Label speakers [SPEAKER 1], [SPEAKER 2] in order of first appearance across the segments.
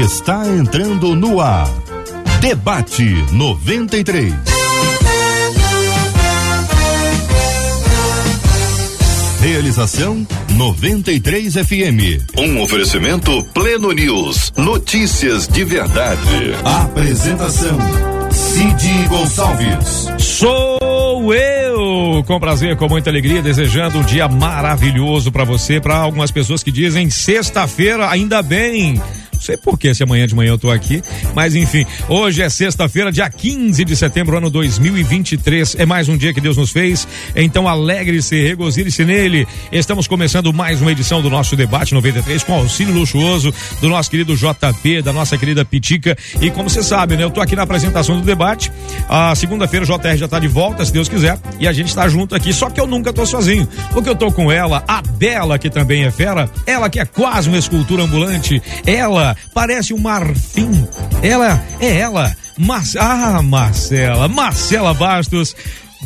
[SPEAKER 1] está entrando no ar. Debate 93. Realização 93 FM. Um oferecimento Pleno News. Notícias de verdade. Apresentação Cid Gonçalves.
[SPEAKER 2] Sou eu, com prazer, com muita alegria, desejando um dia maravilhoso para você, para algumas pessoas que dizem sexta-feira, ainda bem sei por que se amanhã de manhã eu tô aqui, mas enfim, hoje é sexta-feira, dia 15 de setembro, ano 2023. É mais um dia que Deus nos fez. Então alegre-se, regozile-se nele. Estamos começando mais uma edição do nosso debate 93 com auxílio luxuoso do nosso querido JP, da nossa querida Pitica. E como você sabe, né, eu tô aqui na apresentação do debate. A segunda-feira o JR já tá de volta, se Deus quiser, e a gente está junto aqui, só que eu nunca tô sozinho. Porque eu tô com ela, a Bela, que também é fera, ela que é quase uma escultura ambulante, ela parece um marfim. Ela é ela. Mar... Ah, Marcela, Marcela Bastos.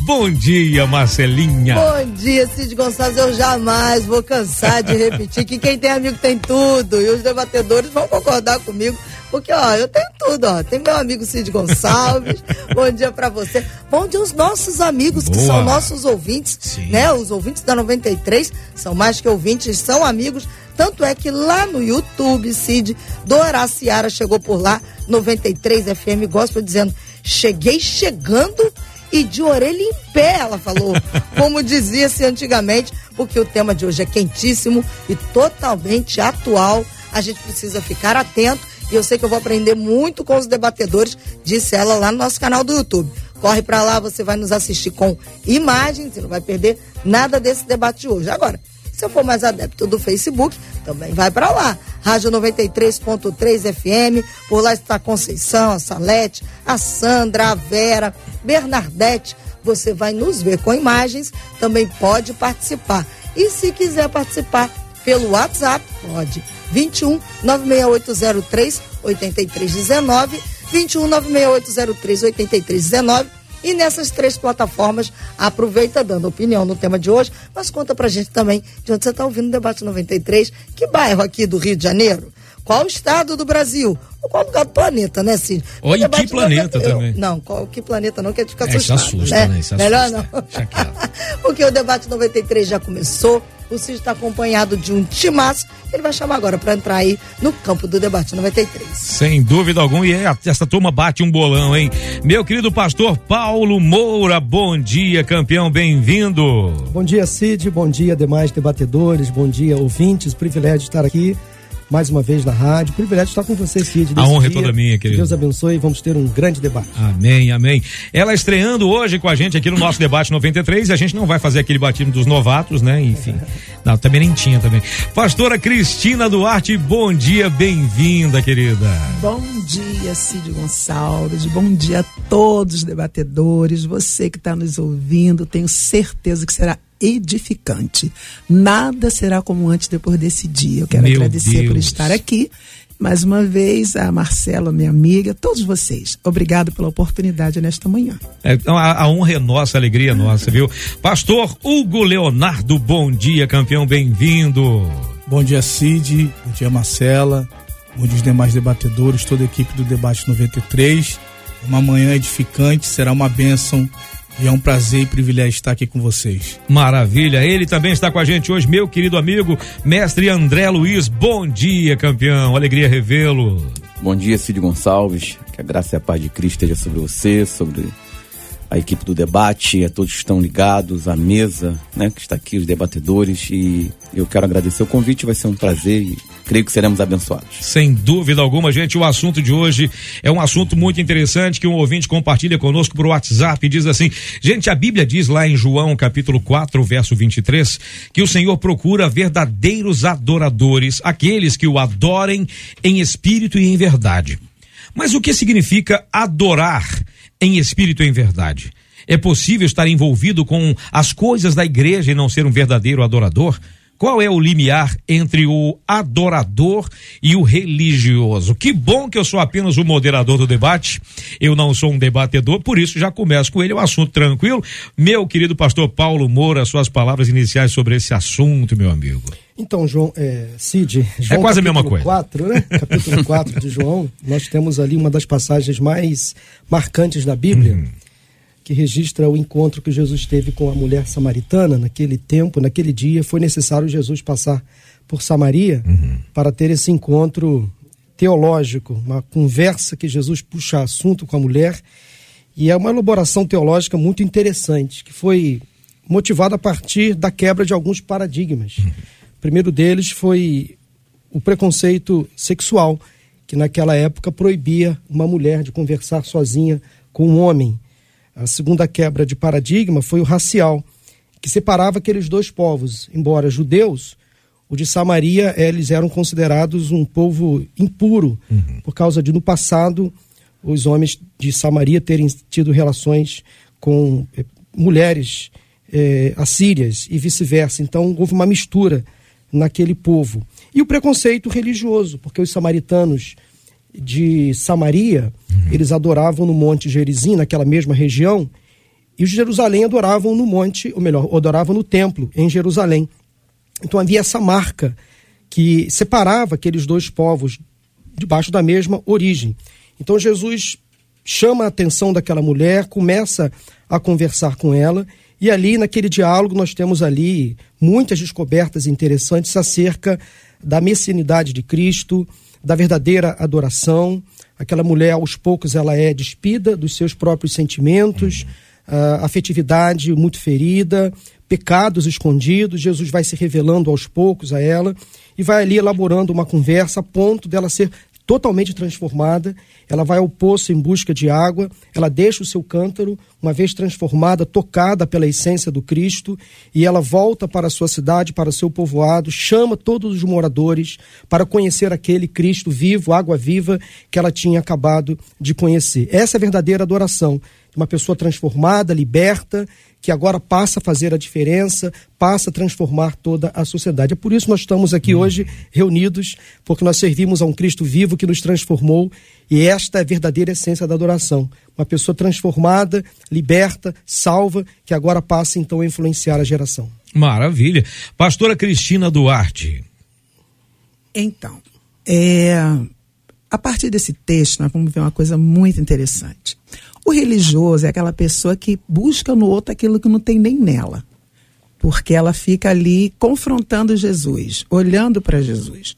[SPEAKER 2] Bom dia, Marcelinha.
[SPEAKER 3] Bom dia, Cid Gonçalves. Eu jamais vou cansar de repetir que quem tem amigo tem tudo. E os debatedores vão concordar comigo. Porque, ó, eu tenho tudo, ó. Tem meu amigo Cid Gonçalves. bom dia para você. Bom dia aos nossos amigos, Boa. que são nossos ouvintes, Sim. né? Os ouvintes da 93 são mais que ouvintes, são amigos tanto é que lá no YouTube, Cid, Dora Ciara chegou por lá, 93 FM Gospel, dizendo: cheguei chegando e de orelha em pé, ela falou, como dizia-se antigamente, porque o tema de hoje é quentíssimo e totalmente atual. A gente precisa ficar atento e eu sei que eu vou aprender muito com os debatedores, disse ela lá no nosso canal do YouTube. Corre para lá, você vai nos assistir com imagens e não vai perder nada desse debate de hoje. Agora, se eu for mais adepto do Facebook, também vai para lá. Rádio 93.3 FM. Por lá está a Conceição, a Salete, a Sandra, a Vera, Bernardete. Você vai nos ver com imagens, também pode participar. E se quiser participar pelo WhatsApp, pode. 21 96803 8319 21 96803 8319 e nessas três plataformas, aproveita dando opinião no tema de hoje, mas conta pra gente também de onde você está ouvindo o Debate 93, que bairro aqui do Rio de Janeiro? Qual estado do Brasil? Ou qual lugar do planeta, né, Cid?
[SPEAKER 2] Ou em que planeta também?
[SPEAKER 3] Não, qual que planeta não, que a gente fica é, assustado. Isso assusta, né? né? Isso Melhor assusta. não. Porque o debate 93 já começou. O Cid está acompanhado de um timaço. Ele vai chamar agora para entrar aí no campo do debate 93.
[SPEAKER 2] Sem dúvida alguma. E essa turma bate um bolão, hein? Meu querido pastor Paulo Moura, bom dia, campeão, bem-vindo.
[SPEAKER 4] Bom dia, Cid. Bom dia, demais debatedores. Bom dia, ouvintes. Privilégio de estar aqui mais uma vez na rádio. Privilégio estar com você, Cid.
[SPEAKER 2] A honra é toda minha, querido.
[SPEAKER 4] Deus abençoe e vamos ter um grande debate.
[SPEAKER 2] Amém, amém. Ela estreando hoje com a gente aqui no nosso debate 93 e a gente não vai fazer aquele batismo dos novatos, né? Enfim. Não, também nem tinha também. Pastora Cristina Duarte, bom dia, bem-vinda, querida.
[SPEAKER 5] Bom dia, Cid Gonçalves. Bom dia a todos os debatedores. Você que está nos ouvindo, tenho certeza que será edificante. Nada será como antes depois desse dia. Eu quero Meu agradecer Deus. por estar aqui. Mais uma vez, a Marcela, minha amiga, todos vocês. Obrigado pela oportunidade nesta manhã.
[SPEAKER 2] É, então, a, a, honra é nossa, a alegria é nossa, viu? Pastor Hugo Leonardo, bom dia, campeão, bem-vindo.
[SPEAKER 6] Bom dia, Cid. Bom dia, Marcela. Bom dia, os demais debatedores, toda a equipe do Debate 93. Uma manhã edificante, será uma bênção e é um prazer e privilégio estar aqui com vocês.
[SPEAKER 2] Maravilha. Ele também está com a gente hoje, meu querido amigo, mestre André Luiz. Bom dia, campeão. Alegria revê-lo.
[SPEAKER 7] Bom dia, Cid Gonçalves. Que a graça e a paz de Cristo esteja sobre você, sobre a equipe do debate, a todos que estão ligados, a mesa, né, que está aqui, os debatedores, e eu quero agradecer o convite, vai ser um prazer e creio que seremos abençoados.
[SPEAKER 2] Sem dúvida alguma, gente, o assunto de hoje é um assunto muito interessante que um ouvinte compartilha conosco por WhatsApp e diz assim: gente, a Bíblia diz lá em João capítulo 4, verso 23, que o Senhor procura verdadeiros adoradores, aqueles que o adorem em espírito e em verdade. Mas o que significa adorar? Em espírito e em verdade. É possível estar envolvido com as coisas da igreja e não ser um verdadeiro adorador? Qual é o limiar entre o adorador e o religioso? Que bom que eu sou apenas o moderador do debate, eu não sou um debatedor, por isso já começo com ele, é um assunto tranquilo. Meu querido pastor Paulo Moura, suas palavras iniciais sobre esse assunto, meu amigo.
[SPEAKER 4] Então, João, é, Cid, João,
[SPEAKER 2] é quase a mesma coisa.
[SPEAKER 4] 4, né? capítulo 4 de João, nós temos ali uma das passagens mais marcantes da Bíblia, uhum. que registra o encontro que Jesus teve com a mulher samaritana naquele tempo, naquele dia. Foi necessário Jesus passar por Samaria uhum. para ter esse encontro teológico, uma conversa que Jesus puxa assunto com a mulher. E é uma elaboração teológica muito interessante, que foi motivada a partir da quebra de alguns paradigmas. Uhum primeiro deles foi o preconceito sexual, que naquela época proibia uma mulher de conversar sozinha com um homem. A segunda quebra de paradigma foi o racial, que separava aqueles dois povos. Embora judeus, o de Samaria, eles eram considerados um povo impuro, uhum. por causa de, no passado, os homens de Samaria terem tido relações com eh, mulheres eh, assírias e vice-versa. Então, houve uma mistura naquele povo. E o preconceito religioso, porque os samaritanos de Samaria, uhum. eles adoravam no Monte Gerizim, naquela mesma região, e os de Jerusalém adoravam no monte, ou melhor, adoravam no templo, em Jerusalém. Então havia essa marca que separava aqueles dois povos debaixo da mesma origem. Então Jesus chama a atenção daquela mulher, começa a conversar com ela e ali, naquele diálogo, nós temos ali muitas descobertas interessantes acerca da messianidade de Cristo, da verdadeira adoração. Aquela mulher, aos poucos, ela é despida dos seus próprios sentimentos, uh, afetividade muito ferida, pecados escondidos. Jesus vai se revelando aos poucos a ela e vai ali elaborando uma conversa a ponto dela ser totalmente transformada, ela vai ao poço em busca de água, ela deixa o seu cântaro, uma vez transformada, tocada pela essência do Cristo, e ela volta para a sua cidade, para o seu povoado, chama todos os moradores para conhecer aquele Cristo vivo, água viva, que ela tinha acabado de conhecer. Essa é a verdadeira adoração. Uma pessoa transformada, liberta, que agora passa a fazer a diferença, passa a transformar toda a sociedade. É por isso que nós estamos aqui hum. hoje reunidos, porque nós servimos a um Cristo vivo que nos transformou e esta é a verdadeira essência da adoração. Uma pessoa transformada, liberta, salva, que agora passa então a influenciar a geração.
[SPEAKER 2] Maravilha. Pastora Cristina Duarte.
[SPEAKER 5] Então, é, a partir desse texto, nós vamos ver uma coisa muito interessante. O religioso é aquela pessoa que busca no outro aquilo que não tem nem nela. Porque ela fica ali confrontando Jesus, olhando para Jesus.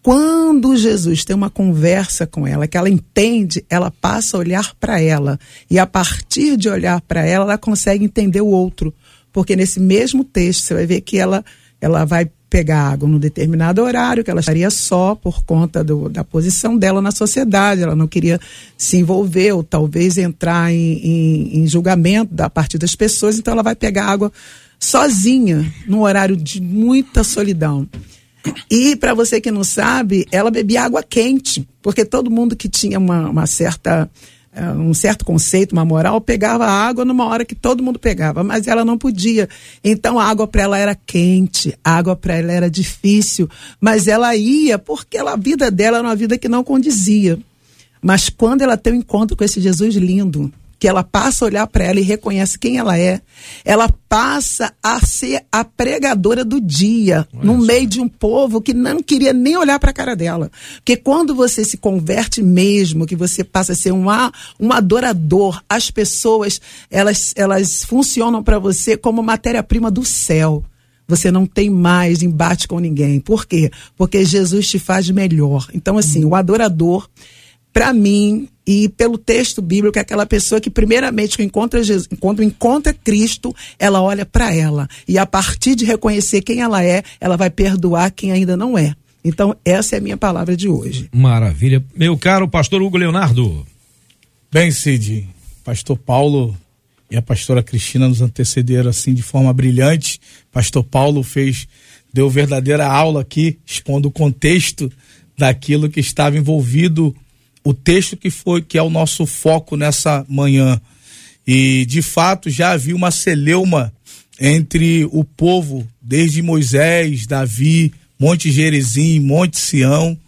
[SPEAKER 5] Quando Jesus tem uma conversa com ela, que ela entende, ela passa a olhar para ela. E a partir de olhar para ela, ela consegue entender o outro. Porque nesse mesmo texto, você vai ver que ela, ela vai pegar água num determinado horário, que ela estaria só por conta do, da posição dela na sociedade, ela não queria se envolver ou talvez entrar em, em, em julgamento da parte das pessoas, então ela vai pegar água sozinha, num horário de muita solidão. E para você que não sabe, ela bebia água quente, porque todo mundo que tinha uma, uma certa um certo conceito, uma moral, pegava água numa hora que todo mundo pegava, mas ela não podia. Então a água para ela era quente, a água para ela era difícil, mas ela ia porque ela, a vida dela era uma vida que não condizia. Mas quando ela tem um encontro com esse Jesus lindo, que ela passa a olhar para ela e reconhece quem ela é, ela passa a ser a pregadora do dia Olha no só. meio de um povo que não queria nem olhar para a cara dela. Porque quando você se converte mesmo, que você passa a ser um, um adorador, as pessoas elas, elas funcionam para você como matéria-prima do céu você não tem mais embate com ninguém. Por quê? Porque Jesus te faz melhor. Então, assim, o adorador, para mim, e pelo texto bíblico, é aquela pessoa que primeiramente encontra Jesus, quando encontra Cristo, ela olha para ela e a partir de reconhecer quem ela é, ela vai perdoar quem ainda não é. Então, essa é a minha palavra de hoje.
[SPEAKER 2] Maravilha. Meu caro pastor Hugo Leonardo.
[SPEAKER 6] Bem, Cid, pastor Paulo e a pastora Cristina nos antecederam assim de forma brilhante. Pastor Paulo fez deu verdadeira aula aqui, expondo o contexto daquilo que estava envolvido o texto que foi que é o nosso foco nessa manhã. E de fato já havia uma celeuma entre o povo, desde Moisés, Davi, Monte Gerizim, Monte Sião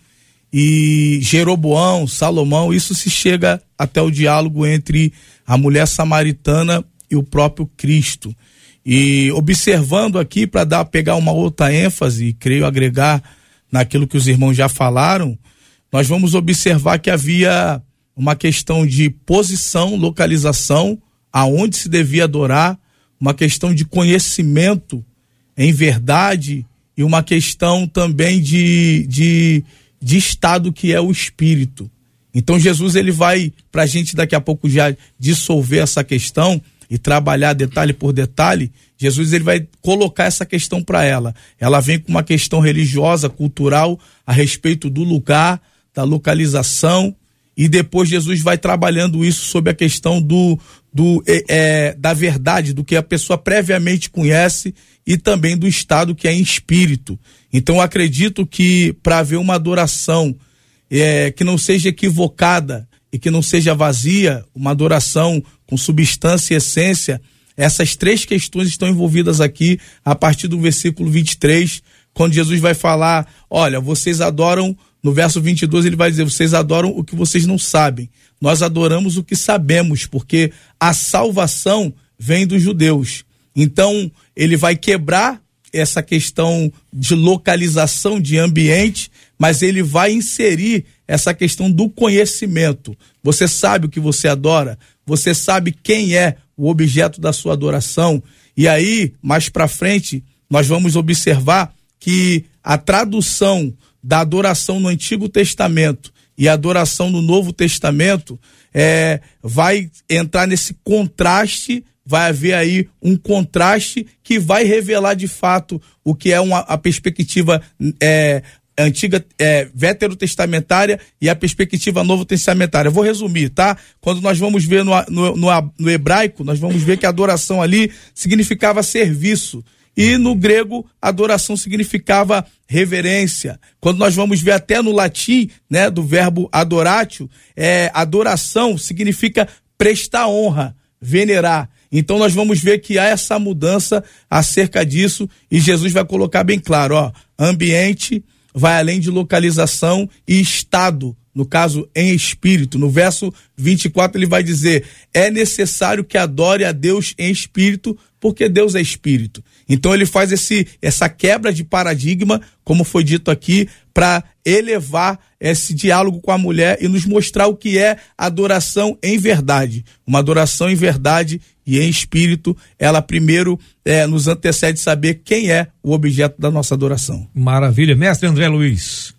[SPEAKER 6] e Jeroboão, Salomão. Isso se chega até o diálogo entre a mulher samaritana e o próprio Cristo. E observando aqui para dar pegar uma outra ênfase, creio agregar naquilo que os irmãos já falaram, nós vamos observar que havia uma questão de posição, localização, aonde se devia adorar, uma questão de conhecimento em verdade e uma questão também de, de, de estado que é o espírito. Então Jesus ele vai para a gente daqui a pouco já dissolver essa questão e trabalhar detalhe por detalhe, Jesus ele vai colocar essa questão para ela. Ela vem com uma questão religiosa, cultural, a respeito do lugar, da localização, e depois Jesus vai trabalhando isso sobre a questão do, do é, é, da verdade, do que a pessoa previamente conhece e também do estado que é em espírito. Então acredito que para haver uma adoração é, que não seja equivocada e que não seja vazia, uma adoração com substância e essência, essas três questões estão envolvidas aqui a partir do versículo 23, quando Jesus vai falar: Olha, vocês adoram, no verso 22 ele vai dizer: Vocês adoram o que vocês não sabem. Nós adoramos o que sabemos, porque a salvação vem dos judeus. Então, ele vai quebrar essa questão de localização de ambiente, mas ele vai inserir essa questão do conhecimento. Você sabe o que você adora, você sabe quem é o objeto da sua adoração. E aí, mais para frente, nós vamos observar que a tradução da adoração no Antigo Testamento e a adoração no Novo Testamento é, vai entrar nesse contraste, vai haver aí um contraste que vai revelar de fato o que é uma, a perspectiva é, antiga é, veterotestamentária e a perspectiva novo testamentária. vou resumir, tá? Quando nós vamos ver no, no, no, no hebraico, nós vamos ver que a adoração ali significava serviço. E no grego, adoração significava reverência. Quando nós vamos ver até no latim, né, do verbo adoratio, é, adoração significa prestar honra, venerar. Então nós vamos ver que há essa mudança acerca disso e Jesus vai colocar bem claro, ó, ambiente, vai além de localização e estado, no caso em espírito. No verso 24 ele vai dizer: é necessário que adore a Deus em espírito, porque Deus é espírito. Então ele faz esse essa quebra de paradigma, como foi dito aqui, para elevar esse diálogo com a mulher e nos mostrar o que é adoração em verdade. Uma adoração em verdade e em espírito, ela primeiro é, nos antecede saber quem é o objeto da nossa adoração.
[SPEAKER 2] Maravilha. Mestre André Luiz.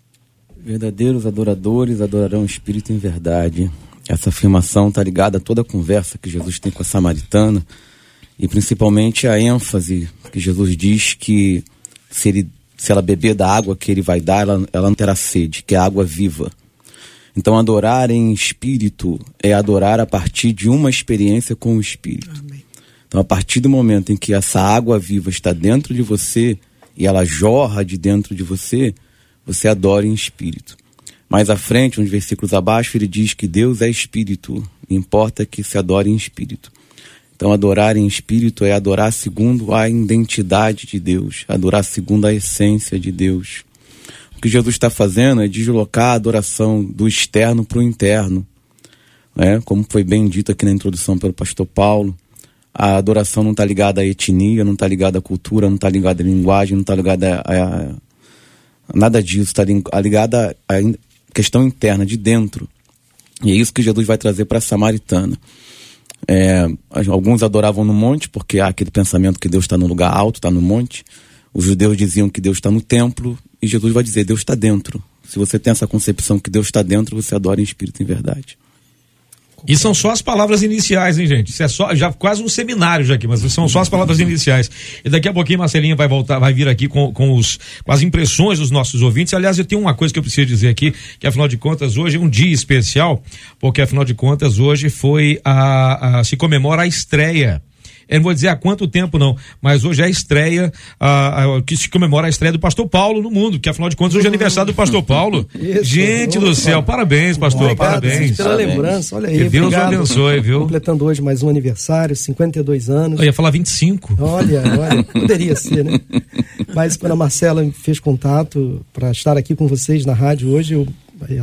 [SPEAKER 7] Verdadeiros adoradores adorarão o espírito em verdade. Essa afirmação está ligada a toda a conversa que Jesus tem com a samaritana e principalmente a ênfase que Jesus diz que se, ele, se ela beber da água que ele vai dar, ela, ela não terá sede, que é água viva. Então, adorar em espírito é adorar a partir de uma experiência com o espírito. Amém. Então, a partir do momento em que essa água viva está dentro de você e ela jorra de dentro de você, você adora em espírito. Mais à frente, uns versículos abaixo, ele diz que Deus é espírito, importa que se adore em espírito. Então, adorar em espírito é adorar segundo a identidade de Deus, adorar segundo a essência de Deus. O que Jesus está fazendo é deslocar a adoração do externo para o interno. Né? Como foi bem dito aqui na introdução pelo pastor Paulo, a adoração não está ligada à etnia, não está ligada à cultura, não está ligada à linguagem, não está ligada a, a, nada disso, está ligada à questão interna, de dentro. E é isso que Jesus vai trazer para a samaritana. É, alguns adoravam no monte, porque há aquele pensamento que Deus está no lugar alto, está no monte. Os judeus diziam que Deus está no templo, e Jesus vai dizer: Deus está dentro. Se você tem essa concepção que Deus está dentro, você adora em espírito em verdade.
[SPEAKER 2] E são só as palavras iniciais, hein, gente? Isso é só, já quase um seminário já aqui, mas são só as palavras iniciais. E daqui a pouquinho Marcelinha vai voltar, vai vir aqui com, com, os, com as impressões dos nossos ouvintes. Aliás, eu tenho uma coisa que eu preciso dizer aqui, que afinal de contas hoje é um dia especial, porque afinal de contas hoje foi a, a se comemora a estreia eu não vou dizer há quanto tempo não, mas hoje é a estreia, a, a, que se comemora a estreia do pastor Paulo no mundo, que afinal de contas hoje é aniversário do pastor Paulo. Isso, Gente do céu, parabéns, pastor, Obrigado, parabéns.
[SPEAKER 4] Pela parabéns. lembrança, olha aí.
[SPEAKER 2] Que Deus obrigado. abençoe, viu?
[SPEAKER 4] Completando hoje mais um aniversário, 52 anos.
[SPEAKER 2] Eu ia falar 25.
[SPEAKER 4] Olha, olha, poderia ser, né? Mas quando a Marcela fez contato para estar aqui com vocês na rádio hoje, eu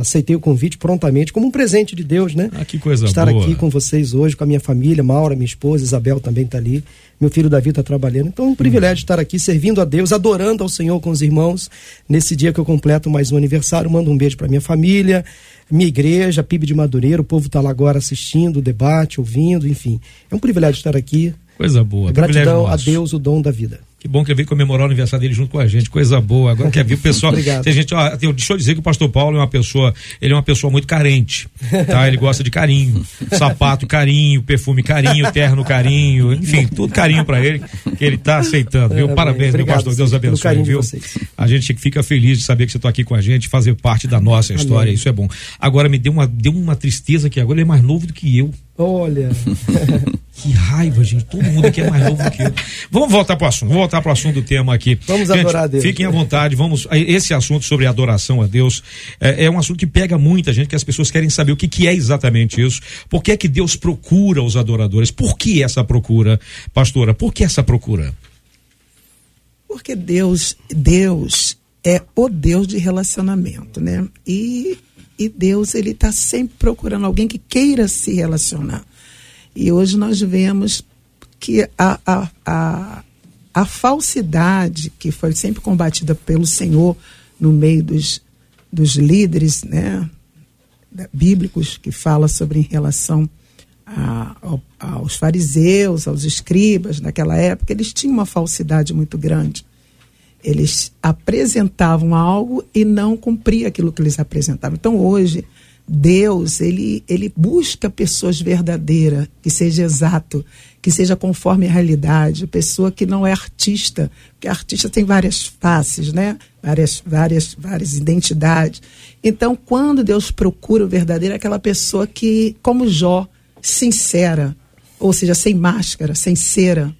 [SPEAKER 4] aceitei o convite prontamente como um presente de Deus, né?
[SPEAKER 2] Ah, que coisa
[SPEAKER 4] Estar
[SPEAKER 2] boa.
[SPEAKER 4] aqui com vocês hoje, com a minha família, Maura, minha esposa, Isabel também está ali, meu filho Davi está trabalhando. Então é um privilégio estar aqui servindo a Deus, adorando ao Senhor com os irmãos nesse dia que eu completo mais um aniversário. Mando um beijo para minha família, minha igreja, PIB de Madureira, o povo está lá agora assistindo o debate, ouvindo, enfim. É um privilégio estar aqui.
[SPEAKER 2] Coisa boa.
[SPEAKER 4] Gratidão a. Deus, o dom da vida.
[SPEAKER 2] Que bom que ele veio comemorar o aniversário dele junto com a gente, coisa boa. Agora quer ver o pessoal.
[SPEAKER 4] Obrigado.
[SPEAKER 2] Tem gente, ó, tem- deixa eu dizer que o pastor Paulo é uma pessoa, ele é uma pessoa muito carente, tá? Ele gosta de carinho, sapato carinho, perfume carinho, terno carinho, enfim, tudo carinho pra ele, que ele tá aceitando, viu?
[SPEAKER 4] Amém.
[SPEAKER 2] Parabéns, meu
[SPEAKER 4] Obrigado,
[SPEAKER 2] pastor, Deus abençoe, viu? A gente fica feliz de saber que você tá aqui com a gente, fazer parte da nossa história, isso é bom. Agora me deu uma, deu uma tristeza que agora ele é mais novo do que eu.
[SPEAKER 4] Olha,
[SPEAKER 2] Que raiva, gente. Todo mundo aqui é mais novo do que eu. Vamos voltar para o assunto. Vamos voltar para o assunto do tema aqui.
[SPEAKER 4] Vamos
[SPEAKER 2] Gente,
[SPEAKER 4] adorar a Deus.
[SPEAKER 2] Fiquem à vontade. Vamos. Esse assunto sobre adoração a Deus é, é um assunto que pega muita gente, que as pessoas querem saber o que, que é exatamente isso. Por que é que Deus procura os adoradores? Por que essa procura, pastora? Por que essa procura?
[SPEAKER 5] Porque Deus, Deus é o Deus de relacionamento, né? E, e Deus, ele está sempre procurando alguém que queira se relacionar. E hoje nós vemos que a, a, a, a falsidade que foi sempre combatida pelo Senhor no meio dos, dos líderes, né? bíblicos que fala sobre em relação a- ao- aos fariseus, aos escribas naquela época, eles tinham uma falsidade muito grande. Eles apresentavam algo e não cumpriam aquilo que eles apresentavam. Então hoje Deus ele ele busca pessoas verdadeiras, que seja exato, que seja conforme a realidade, pessoa que não é artista, porque artista tem várias faces, né? Várias várias várias identidades. Então quando Deus procura o verdadeiro é aquela pessoa que como Jó, sincera, ou seja, sem máscara, sem cera,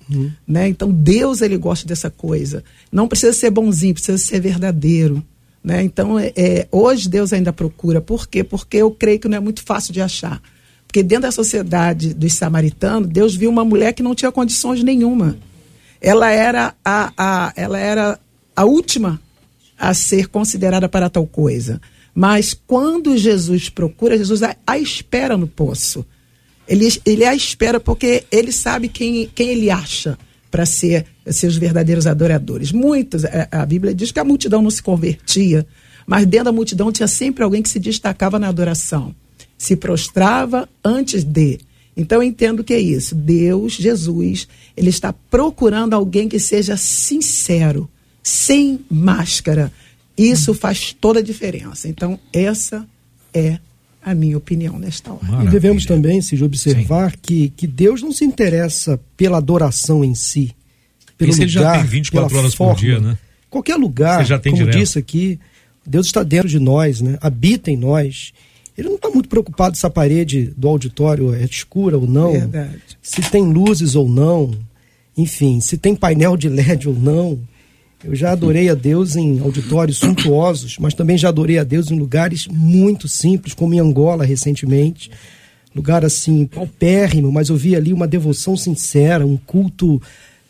[SPEAKER 5] né? Então Deus ele gosta dessa coisa. Não precisa ser bonzinho, precisa ser verdadeiro, né? Então é, é, hoje Deus ainda procura. Por quê? Porque eu creio que não é muito fácil de achar. Porque dentro da sociedade dos samaritanos, Deus viu uma mulher que não tinha condições nenhuma. Ela era a, a ela era a última a ser considerada para tal coisa. Mas quando Jesus procura, Jesus a, a espera no poço. Ele, ele a espera porque ele sabe quem, quem ele acha para ser seus verdadeiros adoradores. Muitos, a, a Bíblia diz que a multidão não se convertia, mas dentro da multidão tinha sempre alguém que se destacava na adoração, se prostrava antes de. Então eu entendo que é isso. Deus, Jesus, ele está procurando alguém que seja sincero, sem máscara. Isso faz toda a diferença. Então essa é a minha opinião nesta hora.
[SPEAKER 4] E
[SPEAKER 2] Maravilha.
[SPEAKER 4] devemos também, se observar que, que Deus não se interessa pela adoração em si, pelo
[SPEAKER 2] Esse ele já
[SPEAKER 4] lugar,
[SPEAKER 2] tem 24
[SPEAKER 4] pela
[SPEAKER 2] horas por
[SPEAKER 4] forma.
[SPEAKER 2] dia, né?
[SPEAKER 4] Qualquer lugar,
[SPEAKER 2] Você já tem
[SPEAKER 4] como
[SPEAKER 2] direto.
[SPEAKER 4] disse aqui, Deus está dentro de nós, né? Habita em nós. Ele não está muito preocupado se a parede do auditório é escura ou não,
[SPEAKER 5] Verdade.
[SPEAKER 4] se tem luzes ou não, enfim, se tem painel de LED ou não. Eu já adorei a Deus em auditórios suntuosos, mas também já adorei a Deus em lugares muito simples, como em Angola recentemente. Lugar assim, paupérrimo, mas eu vi ali uma devoção sincera, um culto,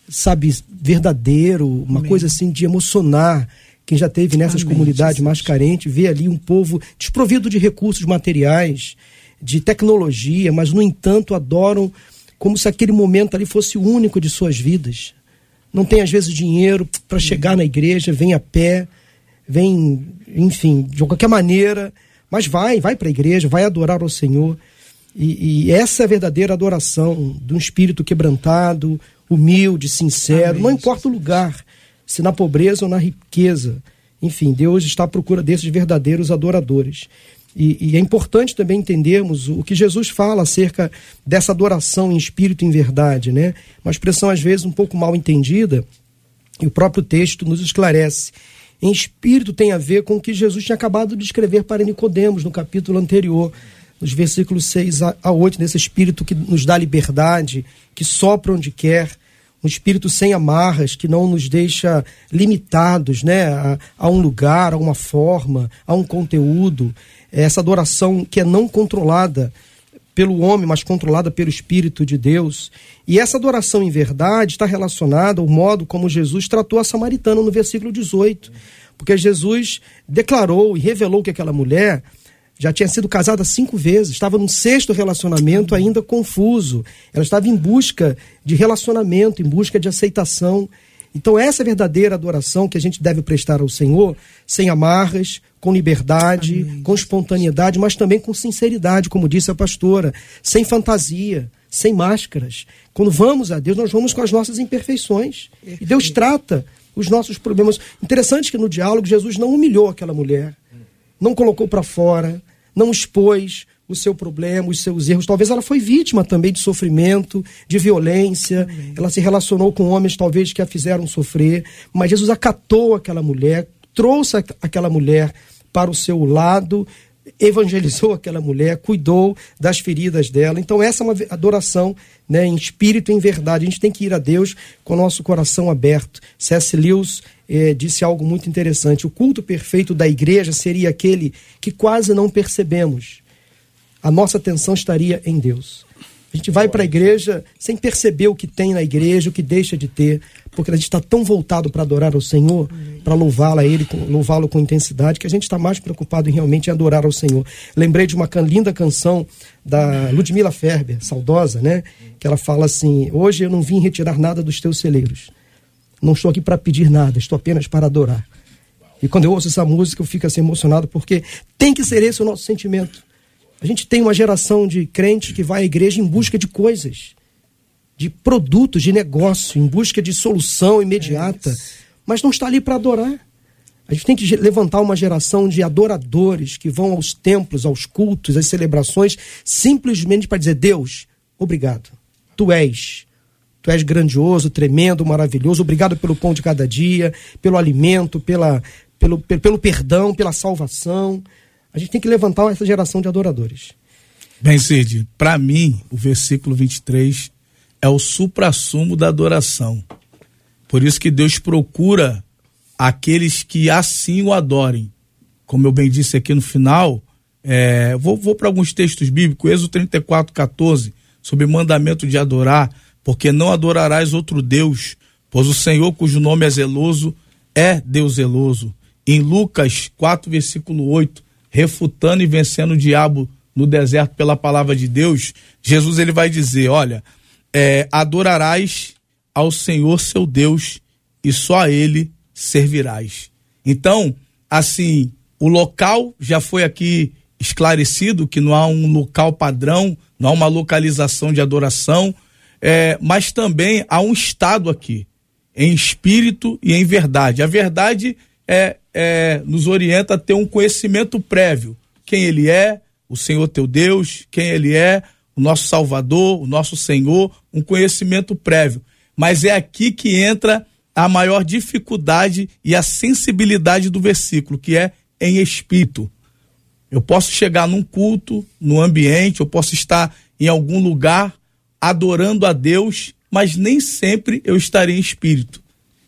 [SPEAKER 4] sabe, verdadeiro, uma
[SPEAKER 5] Amém.
[SPEAKER 4] coisa assim de emocionar. Quem já teve nessas
[SPEAKER 5] Amém,
[SPEAKER 4] comunidades
[SPEAKER 5] Jesus.
[SPEAKER 4] mais carentes, vê ali um povo desprovido de recursos materiais, de tecnologia, mas no entanto adoram como se aquele momento ali fosse o único de suas vidas. Não tem às vezes dinheiro para chegar na igreja, vem a pé, vem, enfim, de qualquer maneira, mas vai, vai para a igreja, vai adorar ao Senhor. E, e essa é a verdadeira adoração de um espírito quebrantado, humilde, sincero,
[SPEAKER 5] Amém,
[SPEAKER 4] não importa o lugar, se na pobreza ou na riqueza. Enfim, Deus está à procura desses verdadeiros adoradores. E, e é importante também entendermos o que Jesus fala acerca dessa adoração em espírito e em verdade, né? Uma expressão às vezes um pouco mal entendida, e o próprio texto nos esclarece. Em espírito tem a ver com o que Jesus tinha acabado de escrever para Nicodemos no capítulo anterior, nos versículos 6 a a 8, nesse espírito que nos dá liberdade, que sopra onde quer, um espírito sem amarras, que não nos deixa limitados né, a, a um lugar, a uma forma, a um conteúdo. Essa adoração que é não controlada pelo homem, mas controlada pelo Espírito de Deus. E essa adoração em verdade está relacionada ao modo como Jesus tratou a samaritana no versículo 18. Porque Jesus declarou e revelou que aquela mulher já tinha sido casada cinco vezes, estava num sexto relacionamento ainda confuso. Ela estava em busca de relacionamento, em busca de aceitação. Então, essa é a verdadeira adoração que a gente deve prestar ao Senhor, sem amarras, com liberdade, Amém. com espontaneidade, mas também com sinceridade, como disse a pastora, sem fantasia, sem máscaras. Quando vamos a Deus, nós vamos com as nossas imperfeições. Perfeito. E Deus trata os nossos problemas. Interessante que no diálogo Jesus não humilhou aquela mulher, não colocou para fora, não expôs o seu problema, os seus erros. Talvez ela foi vítima também de sofrimento, de violência. Amém. Ela se relacionou com homens talvez que a fizeram sofrer, mas Jesus acatou aquela mulher, trouxe aquela mulher para o seu lado, evangelizou aquela mulher, cuidou das feridas dela. Então essa é uma adoração, né, em espírito e em verdade. A gente tem que ir a Deus com o nosso coração aberto. C.S. Lewis eh, disse algo muito interessante. O culto perfeito da igreja seria aquele que quase não percebemos a nossa atenção estaria em Deus. A gente vai para a igreja sem perceber o que tem na igreja, o que deixa de ter, porque a gente está tão voltado para adorar ao Senhor, para louvá-lo a Ele, louvá-lo com intensidade, que a gente está mais preocupado em realmente adorar ao Senhor. Lembrei de uma linda canção da Ludmila Ferber, saudosa, né? Que ela fala assim: Hoje eu não vim retirar nada dos teus celeiros. Não estou aqui para pedir nada, estou apenas para adorar. E quando eu ouço essa música, eu fico assim emocionado, porque tem que ser esse o nosso sentimento. A gente tem uma geração de crentes que vai à igreja em busca de coisas, de produtos, de negócio, em busca de solução imediata, é mas não está ali para adorar. A gente tem que levantar uma geração de adoradores que vão aos templos, aos cultos, às celebrações, simplesmente para dizer: Deus, obrigado. Tu és. Tu és grandioso, tremendo, maravilhoso. Obrigado pelo pão de cada dia, pelo alimento, pela, pelo, pelo perdão, pela salvação. A gente tem que levantar essa geração de adoradores.
[SPEAKER 6] Bem, Cid, para mim, o versículo 23 é o suprassumo da adoração. Por isso que Deus procura aqueles que assim o adorem. Como eu bem disse aqui no final, é, vou, vou para alguns textos bíblicos, Êxodo 34, 14, sobre o mandamento de adorar, porque não adorarás outro Deus, pois o Senhor, cujo nome é zeloso, é Deus zeloso. Em Lucas 4, versículo 8, refutando e vencendo o diabo no deserto pela palavra de Deus, Jesus ele vai dizer: olha, é, adorarás ao Senhor seu Deus e só a Ele servirás. Então, assim, o local já foi aqui esclarecido que não há um local padrão, não há uma localização de adoração, é, mas também há um estado aqui, em espírito e em verdade. A verdade é, é, nos orienta a ter um conhecimento prévio. Quem ele é, o Senhor teu Deus, quem ele é, o nosso Salvador, o nosso Senhor, um conhecimento prévio. Mas é aqui que entra a maior dificuldade e a sensibilidade do versículo, que é em espírito. Eu posso chegar num culto, no ambiente, eu posso estar em algum lugar adorando a Deus, mas nem sempre eu estarei em espírito.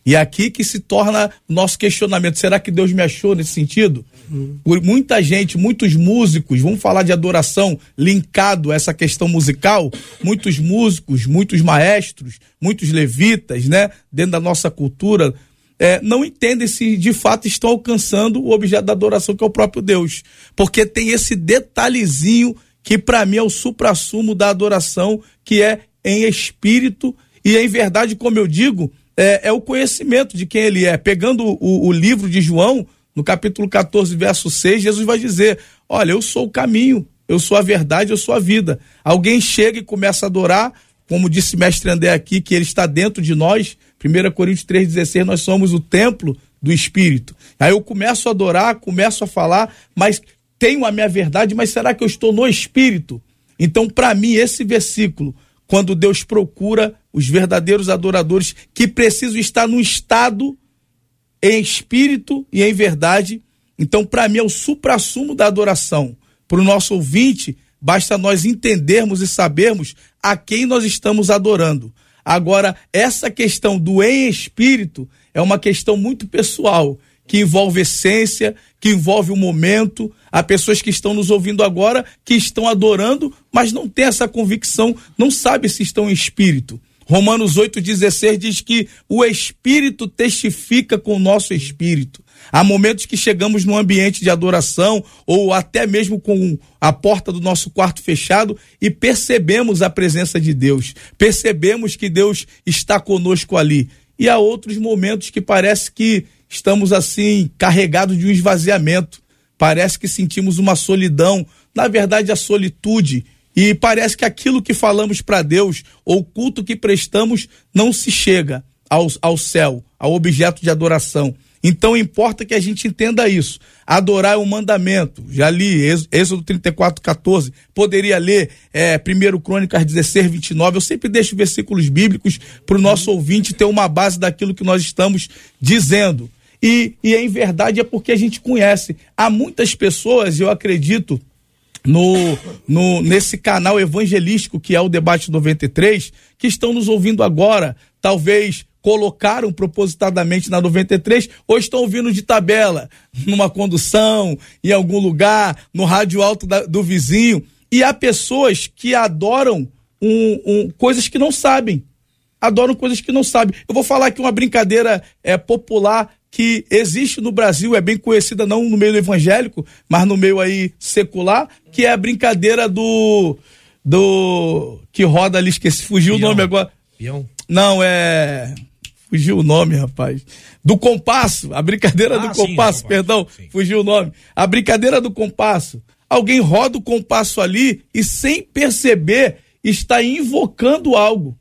[SPEAKER 6] E é aqui que se torna nosso questionamento: será que Deus me achou nesse sentido? Uhum. Muita gente, muitos músicos, vamos falar de adoração linkado a essa questão musical, muitos músicos, muitos maestros, muitos levitas, né, dentro da nossa cultura, é, não entendem se de fato estão alcançando o objeto da adoração que é o próprio Deus, porque tem esse detalhezinho que para mim é o suprassumo da adoração, que é em espírito e em verdade, como eu digo, é, é o conhecimento de quem ele é. Pegando o, o livro de João, no capítulo 14, verso 6, Jesus vai dizer: Olha, eu sou o caminho, eu sou a verdade, eu sou a vida. Alguém chega e começa a adorar, como disse mestre André aqui, que ele está dentro de nós. 1 Coríntios 3,16, nós somos o templo do Espírito. Aí eu começo a adorar, começo a falar, mas tenho a minha verdade, mas será que eu estou no Espírito? Então, para mim, esse versículo quando Deus procura os verdadeiros adoradores que precisam estar no estado em espírito e em verdade. Então, para mim, é o suprassumo da adoração. Para o nosso ouvinte, basta nós entendermos e sabermos a quem nós estamos adorando. Agora, essa questão do em espírito é uma questão muito pessoal que envolve essência, que envolve o momento. Há pessoas que estão nos ouvindo agora que estão adorando, mas não tem essa convicção, não sabe se estão em espírito. Romanos 8,16 diz que o Espírito testifica com o nosso espírito. Há momentos que chegamos num ambiente de adoração ou até mesmo com a porta do nosso quarto fechado e percebemos a presença de Deus, percebemos que Deus está conosco ali. E há outros momentos que parece que estamos assim carregados de um esvaziamento, parece que sentimos uma solidão, na verdade a solitude. E parece que aquilo que falamos para Deus, ou o culto que prestamos, não se chega ao, ao céu, ao objeto de adoração. Então importa que a gente entenda isso. Adorar é um mandamento. Já li Êxodo 34, 14. Poderia ler é, 1 Crônicas 16, 29. Eu sempre deixo versículos bíblicos para o nosso ouvinte ter uma base daquilo que nós estamos dizendo. E, e em verdade é porque a gente conhece. Há muitas pessoas, eu acredito, no, no, nesse canal evangelístico que é o Debate 93, que estão nos ouvindo agora, talvez colocaram propositadamente na 93 ou estão ouvindo de tabela, numa condução, em algum lugar, no rádio alto da, do vizinho. E há pessoas que adoram um, um, coisas que não sabem. Adoram coisas que não sabem. Eu vou falar aqui uma brincadeira é, popular que existe no Brasil, é bem conhecida não no meio evangélico, mas no meio aí secular, que é a brincadeira do do que roda ali, esqueci, fugiu Pião. o nome agora. Pião. Não, é Fugiu o nome, rapaz. Do compasso, a brincadeira ah, do compasso, sim, perdão, sim. fugiu o nome. A brincadeira do compasso. Alguém roda o compasso ali e sem perceber está invocando algo,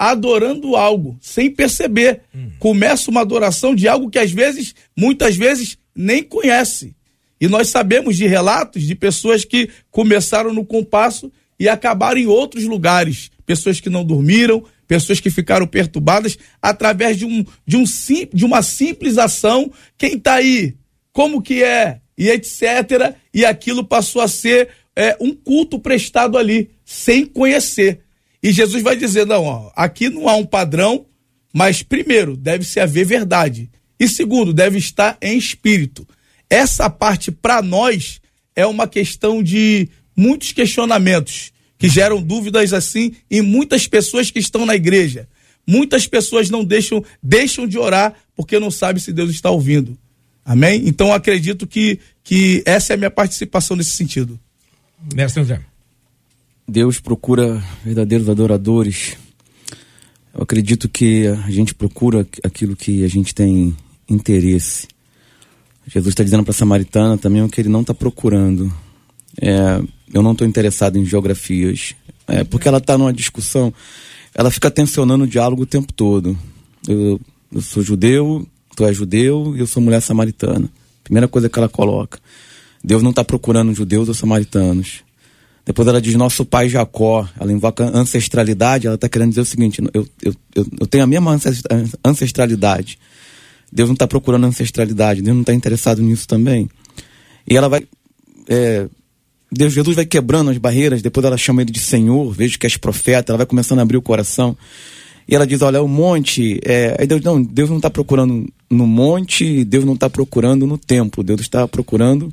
[SPEAKER 6] adorando algo, sem perceber. Hum. Começa uma adoração de algo que às vezes, muitas vezes, nem conhece. E nós sabemos de relatos de pessoas que começaram no compasso e acabaram em outros lugares. Pessoas que não dormiram, pessoas que ficaram perturbadas através de, um, de, um, de uma simples ação. Quem está aí? Como que é? E etc. E aquilo passou a ser é, um culto prestado ali, sem conhecer. E Jesus vai dizer: não, ó, aqui não há um padrão, mas primeiro, deve-se haver verdade. E segundo, deve estar em espírito. Essa parte, para nós, é uma questão de muitos questionamentos que geram dúvidas assim em muitas pessoas que estão na igreja. Muitas pessoas não deixam, deixam de orar porque não sabem se Deus está ouvindo. Amém? Então acredito que, que essa é a minha participação nesse sentido.
[SPEAKER 7] Mestre André. Deus procura verdadeiros adoradores. Eu acredito que a gente procura aquilo que a gente tem interesse. Jesus está dizendo para a Samaritana também o que ele não está procurando. É, eu não estou interessado em geografias. É, porque ela está numa discussão, ela fica tensionando o diálogo o tempo todo. Eu, eu sou judeu, tu és judeu e eu sou mulher samaritana. Primeira coisa que ela coloca. Deus não está procurando judeus ou samaritanos. Depois ela diz nosso pai Jacó. Ela invoca ancestralidade. Ela está querendo dizer o seguinte: eu, eu, eu, tenho a mesma ancestralidade. Deus não está procurando ancestralidade. Deus não está interessado nisso também. E ela vai é, Deus, Jesus vai quebrando as barreiras, depois ela chama ele de Senhor, vejo que és profeta, ela vai começando a abrir o coração. E ela diz: Olha, o monte. É... Aí Deus, não, Deus não está procurando no monte, Deus não está procurando no templo, Deus está procurando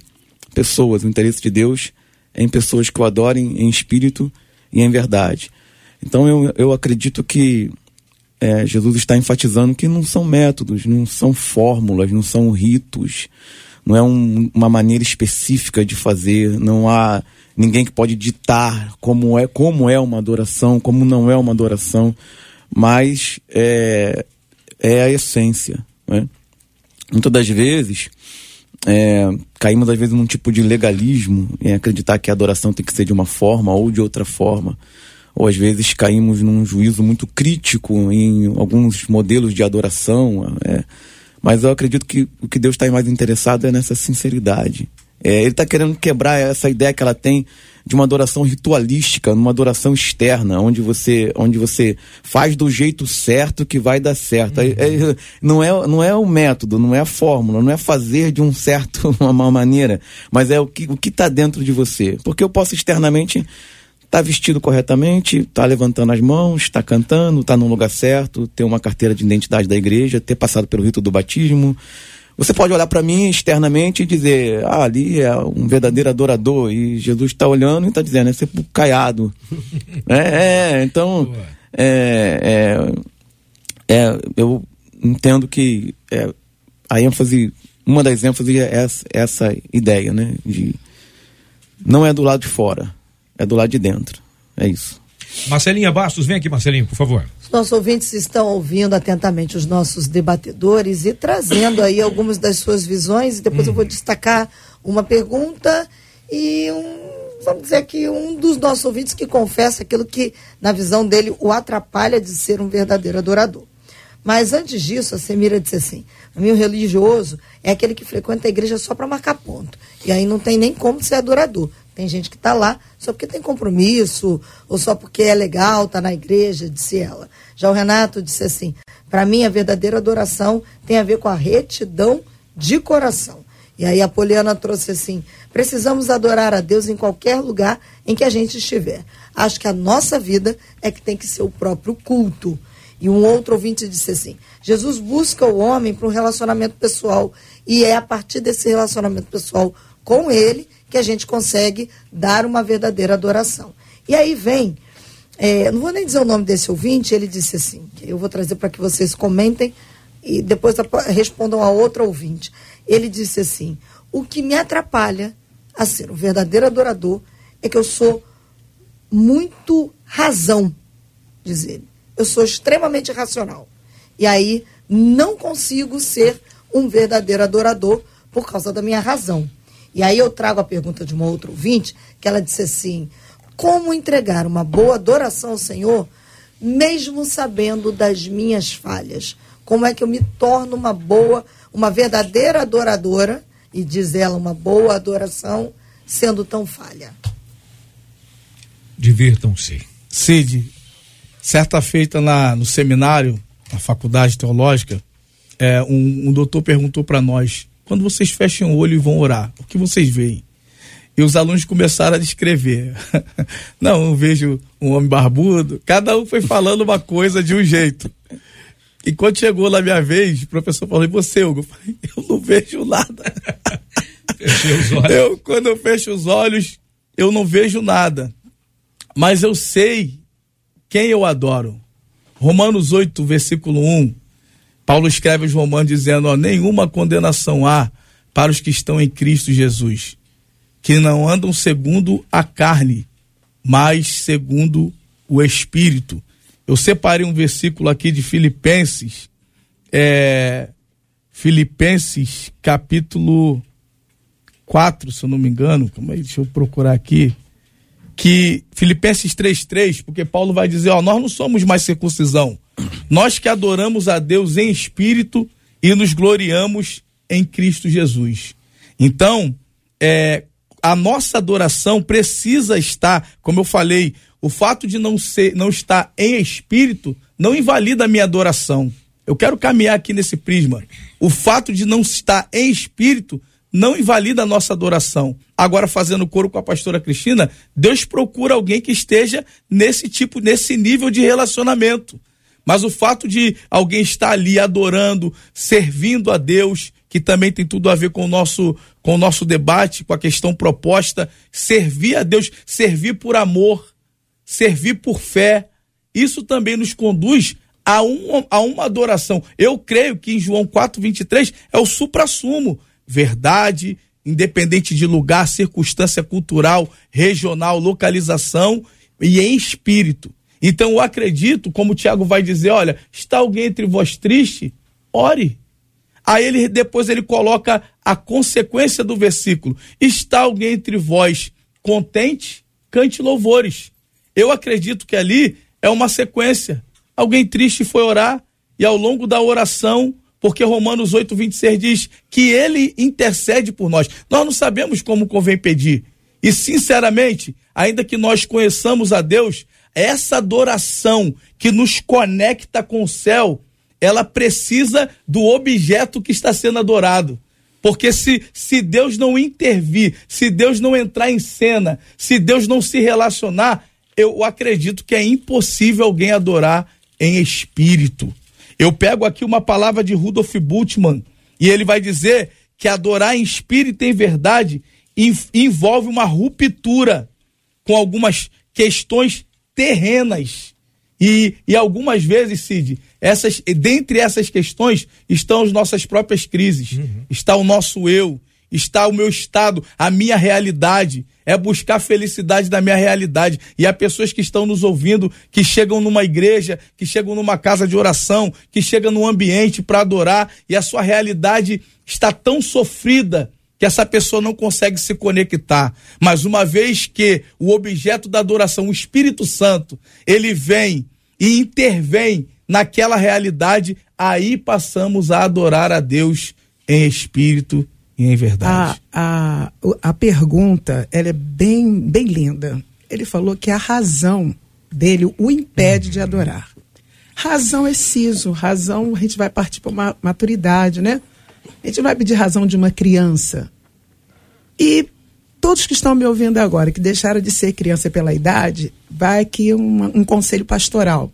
[SPEAKER 7] pessoas. O interesse de Deus é em pessoas que o adorem em espírito e em verdade. Então eu, eu acredito que é, Jesus está enfatizando que não são métodos, não são fórmulas, não são ritos não é um, uma maneira específica de fazer, não há ninguém que pode ditar como é, como é uma adoração, como não é uma adoração, mas é, é a essência. Né? Muitas das vezes é, caímos às vezes num tipo de legalismo em acreditar que a adoração tem que ser de uma forma ou de outra forma. Ou às vezes caímos num juízo muito crítico em alguns modelos de adoração. É, mas eu acredito que o que Deus está mais interessado é nessa sinceridade. É, ele está querendo quebrar essa ideia que ela tem de uma adoração ritualística, uma adoração externa, onde você, onde você faz do jeito certo que vai dar certo. Uhum. É, não, é, não é o método, não é a fórmula, não é fazer de um certo uma maneira, mas é o que o está dentro de você. Porque eu posso externamente está vestido corretamente, está levantando as mãos, está cantando, está no lugar certo, ter uma carteira de identidade da igreja, ter passado pelo rito do batismo. Você pode olhar para mim externamente e dizer, ah, ali é um verdadeiro adorador, e Jesus está olhando e está dizendo, é ser caiado. é, é, então, é, é, é, eu entendo que é, a ênfase uma das ênfases é essa, essa ideia, né? De não é do lado de fora, é do lado de dentro. É isso.
[SPEAKER 2] Marcelinha Bastos, vem aqui, Marcelinho, por favor.
[SPEAKER 3] Os nossos ouvintes estão ouvindo atentamente os nossos debatedores e trazendo aí algumas das suas visões. E depois hum. eu vou destacar uma pergunta e um, vamos dizer que um dos nossos ouvintes que confessa aquilo que, na visão dele, o atrapalha de ser um verdadeiro adorador. Mas antes disso, a Semira disse assim: o meu religioso é aquele que frequenta a igreja só para marcar ponto. E aí não tem nem como ser adorador. Tem gente que está lá só porque tem compromisso, ou só porque é legal, está na igreja, disse ela. Já o Renato disse assim: para mim, a verdadeira adoração tem a ver com a retidão de coração. E aí a Poliana trouxe assim: precisamos adorar a Deus em qualquer lugar em que a gente estiver. Acho que a nossa vida é que tem que ser o próprio culto. E um outro ouvinte disse assim: Jesus busca o homem para um relacionamento pessoal. E é a partir desse relacionamento pessoal com ele que a gente consegue dar uma verdadeira adoração. E aí vem, é, não vou nem dizer o nome desse ouvinte, ele disse assim, eu vou trazer para que vocês comentem e depois respondam a outro ouvinte. Ele disse assim: o que me atrapalha a ser um verdadeiro adorador é que eu sou muito razão, diz ele. Eu sou extremamente racional. E aí não consigo ser um verdadeiro adorador por causa da minha razão. E aí eu trago a pergunta de uma outra ouvinte, que ela disse assim: como entregar uma boa adoração ao Senhor, mesmo sabendo das minhas falhas? Como é que eu me torno uma boa, uma verdadeira adoradora, e diz ela, uma boa adoração, sendo tão falha?
[SPEAKER 2] Divirtam-se.
[SPEAKER 6] Cid, certa feita na, no seminário, na faculdade teológica, é, um, um doutor perguntou para nós quando vocês fecham o olho e vão orar, o que vocês veem? E os alunos começaram a descrever. Não, eu vejo um homem barbudo. Cada um foi falando uma coisa de um jeito. E quando chegou na minha vez, o professor falou: E você, Hugo? Eu falei: Eu não vejo nada. Fechei os olhos. Eu, quando eu fecho os olhos, eu não vejo nada. Mas eu sei quem eu adoro. Romanos 8, versículo 1 Paulo escreve aos Romanos dizendo: ó, nenhuma condenação há para os que estão em Cristo Jesus, que não andam segundo a carne, mas segundo o Espírito. Eu separei um versículo aqui de Filipenses, é, Filipenses capítulo 4, se eu não me engano, calma aí, deixa eu procurar aqui, que Filipenses 3,3, porque Paulo vai dizer, ó, nós não somos mais circuncisão, nós que adoramos a Deus em espírito e nos gloriamos em Cristo Jesus. Então, é, a nossa adoração precisa estar, como eu falei, o fato de não ser, não estar em espírito não invalida a minha adoração. Eu quero caminhar aqui nesse prisma. O fato de não estar em espírito não invalida a nossa adoração. Agora, fazendo coro com a pastora Cristina, Deus procura alguém que esteja nesse tipo, nesse nível de relacionamento. Mas o fato de alguém estar ali adorando, servindo a Deus, que também tem tudo a ver com o nosso, com o nosso debate, com a questão proposta, servir a Deus, servir por amor, servir por fé, isso também nos conduz a, um, a uma adoração. Eu creio que em João 4,23 é o supra-sumo. Verdade, independente de lugar, circunstância cultural, regional, localização e em espírito. Então eu acredito, como o Tiago vai dizer, olha, está alguém entre vós triste? Ore. Aí ele depois ele coloca a consequência do versículo. Está alguém entre vós contente? Cante louvores. Eu acredito que ali é uma sequência. Alguém triste foi orar e ao longo da oração, porque Romanos 8, 26 diz que ele intercede por nós. Nós não sabemos como convém pedir. E sinceramente, ainda que nós conheçamos a Deus, essa adoração que nos conecta com o céu, ela precisa do objeto que está sendo adorado. Porque se, se Deus não intervir, se Deus não entrar em cena, se Deus não se relacionar, eu acredito que é impossível alguém adorar em espírito. Eu pego aqui uma palavra de Rudolf Bultmann e ele vai dizer que adorar em espírito e em verdade envolve uma ruptura com algumas questões terrenas E, e algumas vezes, Cid, essas, dentre essas questões estão as nossas próprias crises, uhum. está o nosso eu, está o meu estado, a minha realidade. É buscar a felicidade da minha realidade. E há pessoas que estão nos ouvindo, que chegam numa igreja, que chegam numa casa de oração, que chegam num ambiente para adorar, e a sua realidade está tão sofrida que essa pessoa não consegue se conectar. Mas uma vez que o objeto da adoração, o Espírito Santo, ele vem e intervém naquela realidade, aí passamos a adorar a Deus em espírito e em verdade.
[SPEAKER 5] A, a, a pergunta ela é bem, bem linda. Ele falou que a razão dele o impede de adorar. Razão é siso, razão a gente vai partir para uma maturidade, né? A gente vai pedir razão de uma criança. E todos que estão me ouvindo agora, que deixaram de ser criança pela idade, vai aqui um, um conselho pastoral.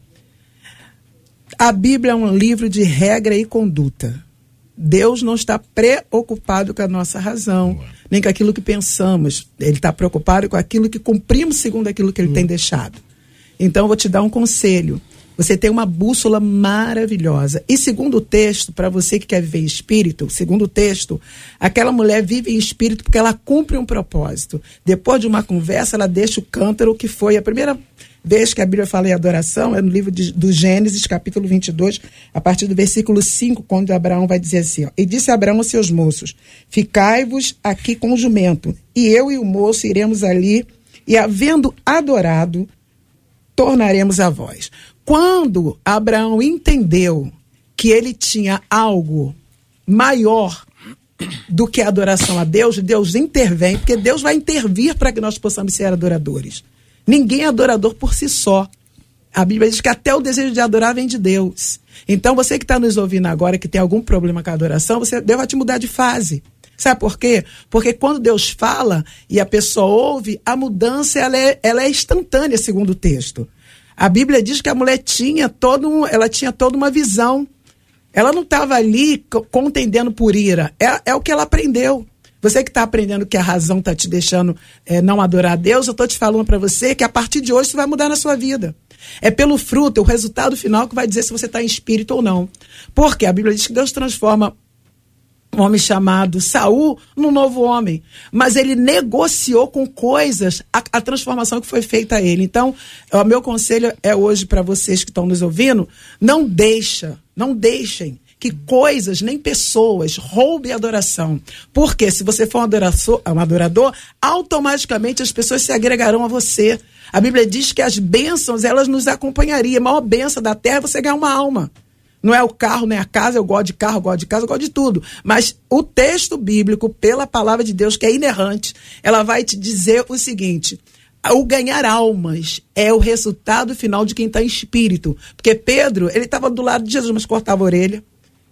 [SPEAKER 5] A Bíblia é um livro de regra e conduta. Deus não está preocupado com a nossa razão, nem com aquilo que pensamos. Ele está preocupado com aquilo que cumprimos segundo aquilo que ele hum. tem deixado. Então, eu vou te dar um conselho. Você tem uma bússola maravilhosa. E segundo o texto, para você que quer viver em espírito, segundo o texto, aquela mulher vive em espírito porque ela cumpre um propósito. Depois de uma conversa, ela deixa o cântaro, que foi a primeira vez que a Bíblia fala em adoração, é no livro de, do Gênesis, capítulo 22, a partir do versículo 5, quando Abraão vai dizer assim: ó, E disse Abraão aos seus moços: Ficai-vos aqui com o jumento, e eu e o moço iremos ali, e havendo adorado, tornaremos a vós. Quando Abraão entendeu que ele tinha algo maior do que a adoração a Deus, Deus intervém, porque Deus vai intervir para que nós possamos ser adoradores. Ninguém é adorador por si só. A Bíblia diz que até o desejo de adorar vem de Deus. Então, você que está nos ouvindo agora, que tem algum problema com a adoração, você Deus vai te mudar de fase. Sabe por quê? Porque quando Deus fala e a pessoa ouve, a mudança ela é, ela é instantânea, segundo o texto. A Bíblia diz que a mulher tinha todo ela tinha toda uma visão. Ela não estava ali contendendo por ira. É, é o que ela aprendeu. Você que está aprendendo que a razão está te deixando é, não adorar a Deus, eu estou te falando para você que a partir de hoje isso vai mudar na sua vida. É pelo fruto, é o resultado final que vai dizer se você está em espírito ou não. Porque a Bíblia diz que Deus transforma um homem chamado Saul num novo homem. Mas ele negociou com coisas a, a transformação que foi feita a ele. Então, o meu conselho é hoje para vocês que estão nos ouvindo, não deixa, não deixem que coisas, nem pessoas, roubem a adoração. Porque se você for um adorador, um adorador, automaticamente as pessoas se agregarão a você. A Bíblia diz que as bênçãos, elas nos acompanhariam. A maior bênção da terra é você ganhar uma alma. Não é o carro, nem a casa, eu gosto de carro, eu gosto de casa, eu gosto de tudo. Mas o texto bíblico, pela palavra de Deus, que é inerrante, ela vai te dizer o seguinte: o ganhar almas é o resultado final de quem está em espírito. Porque Pedro, ele estava do lado de Jesus, mas cortava a orelha.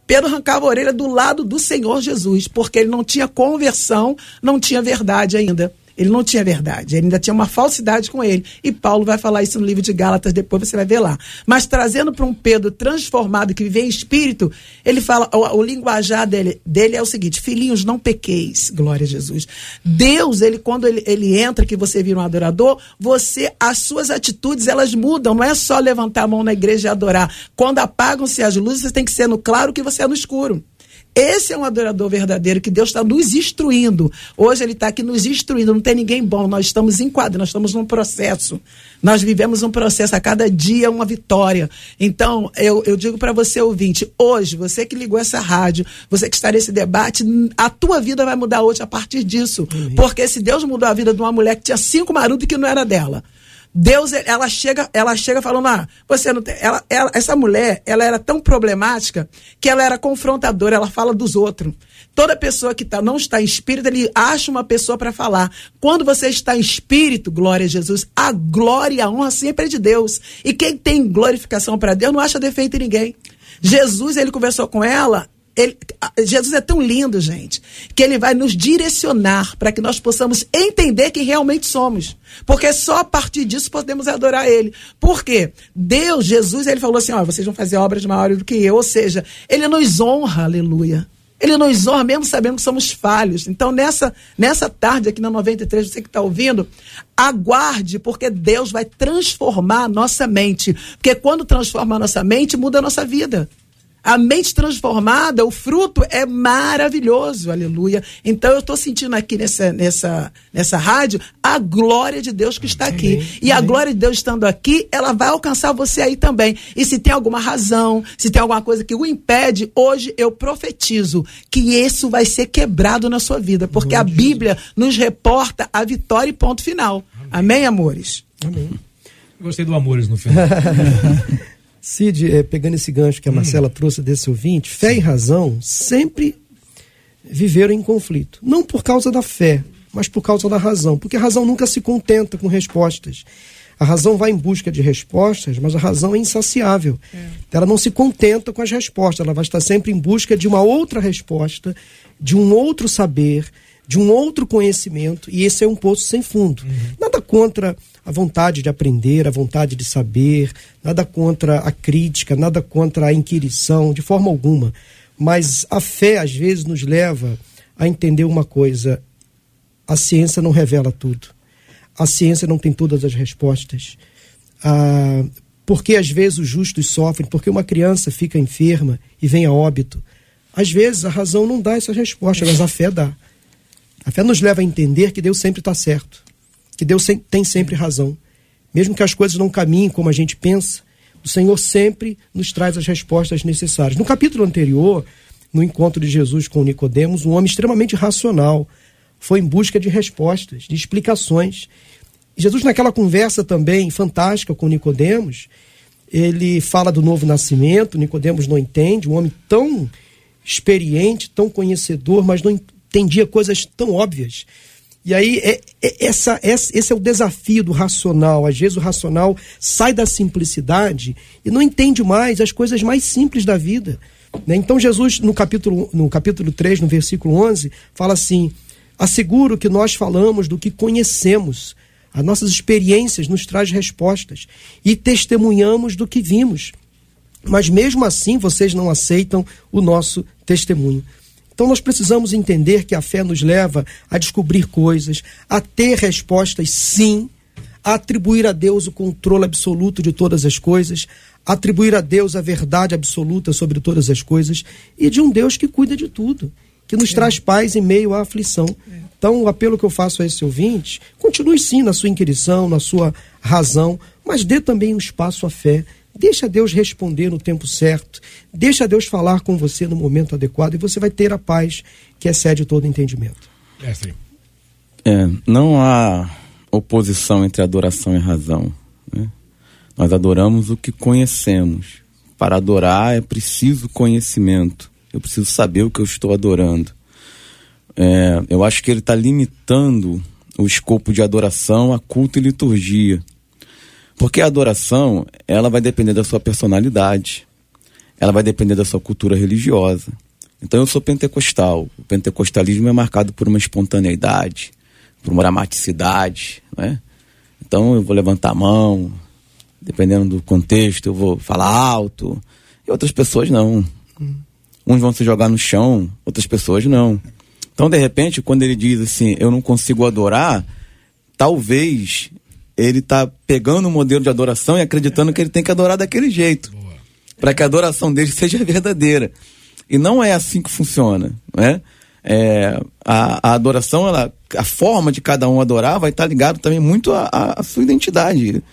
[SPEAKER 5] Pedro arrancava a orelha do lado do Senhor Jesus, porque ele não tinha conversão, não tinha verdade ainda. Ele não tinha verdade, ele ainda tinha uma falsidade com ele. E Paulo vai falar isso no livro de Gálatas, depois você vai ver lá. Mas trazendo para um Pedro transformado, que vive em espírito, ele fala, o, o linguajar dele, dele é o seguinte: filhinhos, não pequeis, glória a Jesus. Deus, ele quando ele, ele entra, que você vira um adorador, você, as suas atitudes, elas mudam. Não é só levantar a mão na igreja e adorar. Quando apagam-se as luzes, você tem que ser no claro que você é no escuro. Esse é um adorador verdadeiro que Deus está nos instruindo. Hoje ele está aqui nos instruindo. Não tem ninguém bom. Nós estamos enquadrados, nós estamos num processo. Nós vivemos um processo. A cada dia uma vitória. Então, eu, eu digo para você, ouvinte, hoje, você que ligou essa rádio, você que está nesse debate, a tua vida vai mudar hoje a partir disso. Porque se Deus mudou a vida de uma mulher que tinha cinco maridos que não era dela. Deus, ela chega, ela chega falando, ah, você não tem. Ela, ela, essa mulher, ela era tão problemática que ela era confrontadora, ela fala dos outros. Toda pessoa que tá, não está em espírito, ele acha uma pessoa para falar. Quando você está em espírito, glória a Jesus, a glória e a honra sempre é de Deus. E quem tem glorificação para Deus não acha defeito em ninguém. Jesus, ele conversou com ela, ele, Jesus é tão lindo, gente, que ele vai nos direcionar para que nós possamos entender quem realmente somos. Porque só a partir disso podemos adorar ele. Por quê? Deus, Jesus, ele falou assim: ó, vocês vão fazer obras maiores do que eu. Ou seja, ele nos honra, aleluia. Ele nos honra mesmo sabendo que somos falhos. Então, nessa, nessa tarde aqui na 93, você que está ouvindo, aguarde, porque Deus vai transformar a nossa mente. Porque quando transforma a nossa mente, muda a nossa vida. A mente transformada, o fruto é maravilhoso, aleluia. Então eu estou sentindo aqui nessa, nessa, nessa rádio a glória de Deus que está aqui. Amém. E a glória de Deus estando aqui, ela vai alcançar você aí também. E se tem alguma razão, se tem alguma coisa que o impede, hoje eu profetizo que isso vai ser quebrado na sua vida. Porque a Bíblia nos reporta a vitória e ponto final. Amém, Amém amores?
[SPEAKER 2] Amém. Gostei do amores no final.
[SPEAKER 4] Cid, é, pegando esse gancho que a hum. Marcela hum. trouxe desse ouvinte, fé e razão sempre viveram em conflito. Não por causa da fé, mas por causa da razão. Porque a razão nunca se contenta com respostas. A razão vai em busca de respostas, mas a razão é insaciável. É. Ela não se contenta com as respostas, ela vai estar sempre em busca de uma outra resposta, de um outro saber, de um outro conhecimento, e esse é um poço sem fundo. Uhum. Nada contra a vontade de aprender, a vontade de saber, nada contra a crítica, nada contra a inquirição, de forma alguma. Mas a fé, às vezes, nos leva a entender uma coisa: a ciência não revela tudo. A ciência não tem todas as respostas. Ah, porque às vezes os justos sofrem, porque uma criança fica enferma e vem a óbito. Às vezes a razão não dá essa resposta, mas a fé dá. A fé nos leva a entender que Deus sempre está certo que Deus tem sempre razão. Mesmo que as coisas não caminhem como a gente pensa, o Senhor sempre nos traz as respostas necessárias. No capítulo anterior, no encontro de Jesus com Nicodemos, um homem extremamente racional foi em busca de respostas, de explicações. Jesus naquela conversa também fantástica com Nicodemos, ele fala do novo nascimento, Nicodemos não entende, um homem tão experiente, tão conhecedor, mas não entendia coisas tão óbvias. E aí, é, é, essa, esse é o desafio do racional. Às vezes o racional sai da simplicidade e não entende mais as coisas mais simples da vida. Né? Então, Jesus, no capítulo, no capítulo 3, no versículo 11, fala assim: Asseguro que nós falamos do que conhecemos, as nossas experiências nos traz respostas e testemunhamos do que vimos. Mas mesmo assim vocês não aceitam o nosso testemunho. Então nós precisamos entender que a fé nos leva a descobrir coisas, a ter respostas sim, a atribuir a Deus o controle absoluto de todas as coisas, atribuir a Deus a verdade absoluta sobre todas as coisas e de um Deus que cuida de tudo, que nos é. traz paz em meio à aflição. É. Então, o apelo que eu faço a esse ouvinte, continue sim na sua inquirição, na sua razão, mas dê também um espaço à fé Deixa Deus responder no tempo certo. Deixa Deus falar com você no momento adequado e você vai ter a paz que excede todo entendimento.
[SPEAKER 7] É, não há oposição entre adoração e razão. Né? Nós adoramos o que conhecemos. Para adorar é preciso conhecimento. Eu preciso saber o que eu estou adorando. É, eu acho que ele está limitando o escopo de adoração a culto e liturgia. Porque a adoração, ela vai depender da sua personalidade. Ela vai depender da sua cultura religiosa. Então eu sou pentecostal. O pentecostalismo é marcado por uma espontaneidade, por uma dramaticidade, né? Então eu vou levantar a mão, dependendo do contexto, eu vou falar alto. E outras pessoas não. Uns vão se jogar no chão, outras pessoas não. Então, de repente, quando ele diz assim, eu não consigo adorar, talvez ele está pegando um modelo de adoração e acreditando que ele tem que adorar daquele jeito. Para que a adoração dele seja verdadeira. E não é assim que funciona. Né? É, a, a, adoração, ela, a forma de cada um adorar vai estar tá ligado também muito à sua identidade.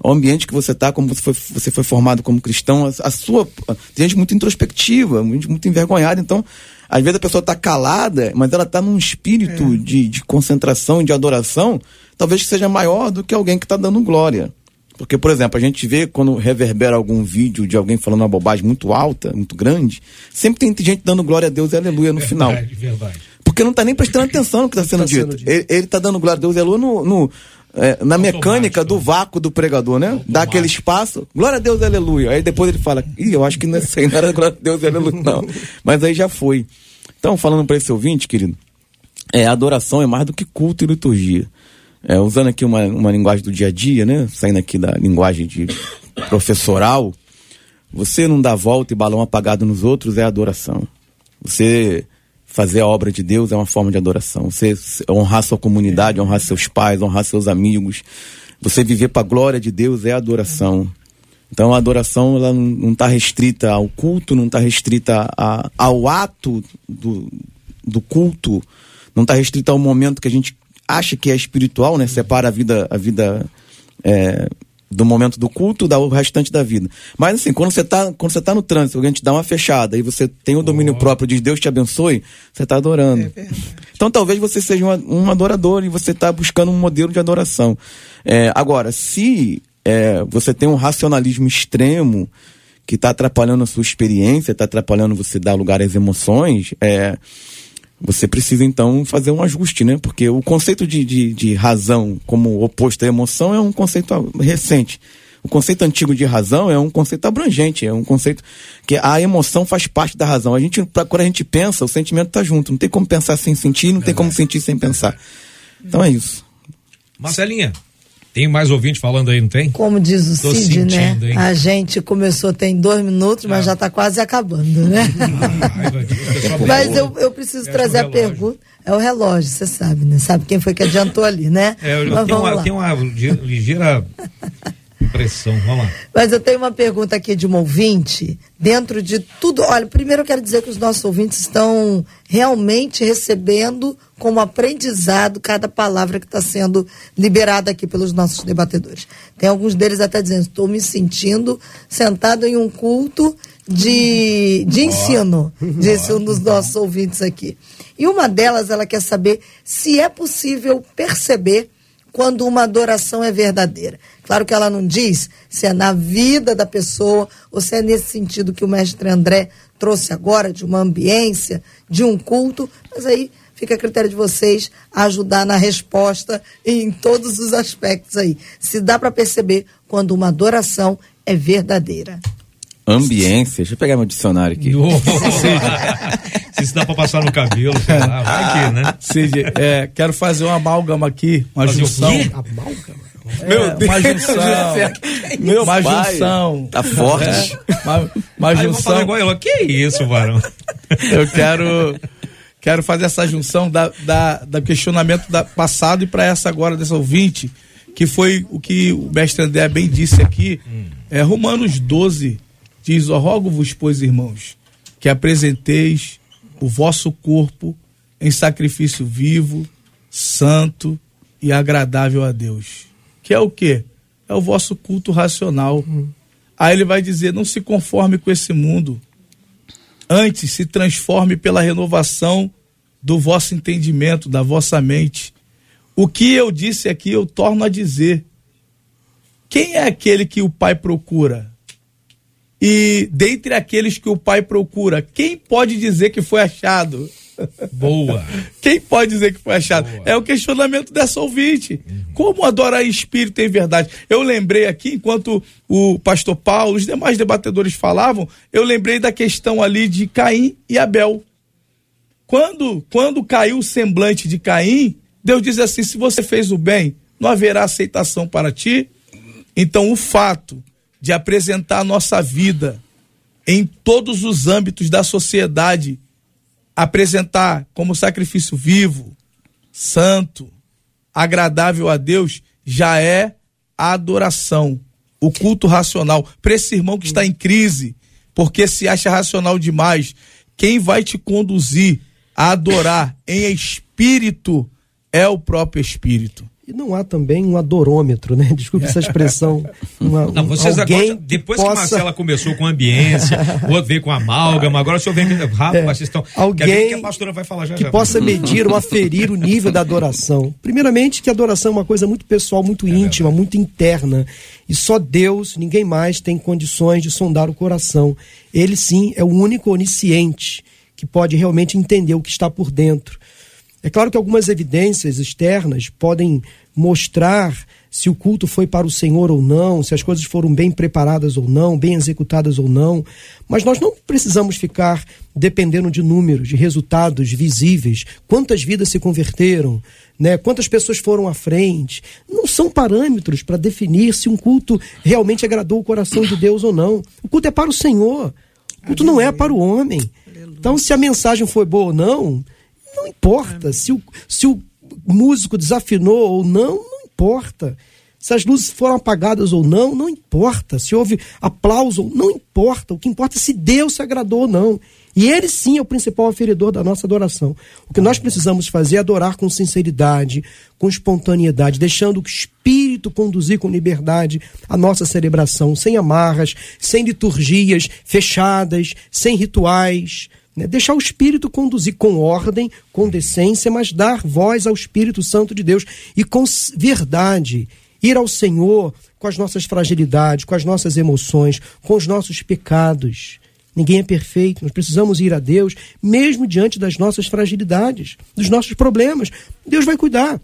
[SPEAKER 7] Ao ambiente que você está, como você foi, você foi formado como cristão, a, a sua. Tem gente muito introspectiva, muito, muito envergonhada. Então, às vezes a pessoa está calada, mas ela está num espírito é. de, de concentração, de adoração, talvez que seja maior do que alguém que está dando glória. Porque, por exemplo, a gente vê quando reverbera algum vídeo de alguém falando uma bobagem muito alta, muito grande, sempre tem gente dando glória a Deus e aleluia no verdade, final. Verdade. Porque não está nem prestando atenção no que está sendo, tá sendo, dito. Ele está dando glória a Deus e aleluia no, no é, na mecânica do vácuo do pregador, né? Dá aquele espaço, glória a Deus, aleluia. Aí depois ele fala, ih, eu acho que não, é aí, não era glória a Deus, aleluia, não. Mas aí já foi. Então, falando para esse ouvinte, querido, é, adoração é mais do que culto e liturgia. É, usando aqui uma, uma linguagem do dia a dia, né? Saindo aqui da linguagem de professoral, você não dá volta e balão apagado nos outros é adoração. Você fazer a obra de Deus é uma forma de adoração. Você honrar sua comunidade, honrar seus pais, honrar seus amigos. Você viver para a glória de Deus é adoração. Então a adoração ela não está restrita ao culto, não está restrita a, ao ato do, do culto, não está restrita ao momento que a gente acha que é espiritual, né? Separa a vida, a vida é, do momento do culto do restante da vida. Mas assim, quando você está quando você tá no trânsito, alguém te dá uma fechada e você tem o domínio oh. próprio, diz Deus te abençoe, você está adorando. É então talvez você seja um, um adorador e você está buscando um modelo de adoração. É, agora, se é, você tem um racionalismo extremo que está atrapalhando a sua experiência, está atrapalhando você dar lugar às emoções, é, você precisa então fazer um ajuste, né? Porque o conceito de, de, de razão como oposto à emoção é um conceito recente. O conceito antigo de razão é um conceito abrangente, é um conceito que a emoção faz parte da razão. A gente, quando a gente pensa, o sentimento está junto. Não tem como pensar sem sentir, não tem como sentir sem pensar. Então é isso.
[SPEAKER 2] Marcelinha, tem mais ouvinte falando aí, não tem?
[SPEAKER 3] Como diz o Tô Cid, né? Hein? A gente começou tem dois minutos, mas é. já está quase acabando, né? Ah, mas eu, eu preciso trazer a pergunta. É o relógio, você sabe, né? Sabe quem foi que adiantou ali, né?
[SPEAKER 2] É, eu, mas tenho, uma, tenho uma ligeira Pressão, vamos lá.
[SPEAKER 3] Mas eu tenho uma pergunta aqui de um ouvinte. Dentro de tudo, olha, primeiro eu quero dizer que os nossos ouvintes estão realmente recebendo como aprendizado cada palavra que está sendo liberada aqui pelos nossos debatedores. Tem alguns deles até dizendo: estou me sentindo sentado em um culto de, de ensino, disse um dos nossos ouvintes aqui. E uma delas, ela quer saber se é possível perceber quando uma adoração é verdadeira. Claro que ela não diz se é na vida da pessoa ou se é nesse sentido que o mestre André trouxe agora, de uma ambiência, de um culto, mas aí fica a critério de vocês ajudar na resposta em todos os aspectos aí. Se dá para perceber quando uma adoração é verdadeira.
[SPEAKER 7] Ambiência, deixa eu pegar meu dicionário aqui.
[SPEAKER 2] Se isso dá pra passar no cabelo, sei lá, vai aqui, né?
[SPEAKER 6] Cid, é, quero fazer uma amálgama aqui, uma fazer junção. Amálgama? É, Meu Deus, uma junção. Meu uma pai, junção.
[SPEAKER 7] Tá forte. É,
[SPEAKER 6] uma, uma junção.
[SPEAKER 2] Igual eu. Que isso, varão?
[SPEAKER 6] Eu quero quero fazer essa junção da, da, da questionamento da passado e para essa agora dessa ouvinte, que foi o que o mestre André bem disse aqui. Hum. É Romanos 12 diz: "Ó rogo-vos, pois, irmãos, que apresenteis o vosso corpo em sacrifício vivo, santo e agradável a Deus. Que é o quê? É o vosso culto racional. Hum. Aí ele vai dizer: não se conforme com esse mundo. Antes se transforme pela renovação do vosso entendimento, da vossa mente. O que eu disse aqui, eu torno a dizer. Quem é aquele que o Pai procura? E dentre aqueles que o pai procura, quem pode dizer que foi achado?
[SPEAKER 2] Boa.
[SPEAKER 6] Quem pode dizer que foi achado? Boa. É o questionamento dessa ouvinte. Uhum. Como adorar espírito em verdade? Eu lembrei aqui, enquanto o pastor Paulo, os demais debatedores falavam, eu lembrei da questão ali de Caim e Abel. Quando, quando caiu o semblante de Caim, Deus diz assim: se você fez o bem, não haverá aceitação para ti. Então, o fato de apresentar a nossa vida em todos os âmbitos da sociedade, apresentar como sacrifício vivo, santo, agradável a Deus, já é a adoração, o culto racional. Para esse irmão que está em crise, porque se acha racional demais, quem vai te conduzir a adorar em espírito é o próprio Espírito.
[SPEAKER 4] E não há também um adorômetro, né? Desculpe essa expressão. Uma,
[SPEAKER 2] não, vocês alguém agora, depois que, possa... que Marcela começou com ambiência, o outro veio com amálgama, agora o senhor vem rápido, é, vocês estão.
[SPEAKER 4] Alguém que a pastora vai falar já, que já. possa medir ou aferir o nível da adoração. Primeiramente, que a adoração é uma coisa muito pessoal, muito é íntima, verdade. muito interna. E só Deus, ninguém mais, tem condições de sondar o coração. Ele sim é o único onisciente que pode realmente entender o que está por dentro. É claro que algumas evidências externas podem mostrar se o culto foi para o Senhor ou não, se as coisas foram bem preparadas ou não, bem executadas ou não, mas nós não precisamos ficar dependendo de números, de resultados visíveis, quantas vidas se converteram, né? Quantas pessoas foram à frente? Não são parâmetros para definir se um culto realmente agradou o coração de Deus ou não. O culto é para o Senhor. culto não é para o homem. Então, se a mensagem foi boa ou não, não importa. Se o, se o músico desafinou ou não, não importa. Se as luzes foram apagadas ou não, não importa. Se houve aplauso, não importa. O que importa é se Deus se agradou ou não. E ele sim é o principal aferidor da nossa adoração. O que nós precisamos fazer é adorar com sinceridade, com espontaneidade, deixando o Espírito conduzir com liberdade a nossa celebração, sem amarras, sem liturgias fechadas, sem rituais. Né? Deixar o Espírito conduzir com ordem, com decência, mas dar voz ao Espírito Santo de Deus e com verdade. Ir ao Senhor com as nossas fragilidades, com as nossas emoções, com os nossos pecados. Ninguém é perfeito, nós precisamos ir a Deus, mesmo diante das nossas fragilidades, dos nossos problemas. Deus vai cuidar.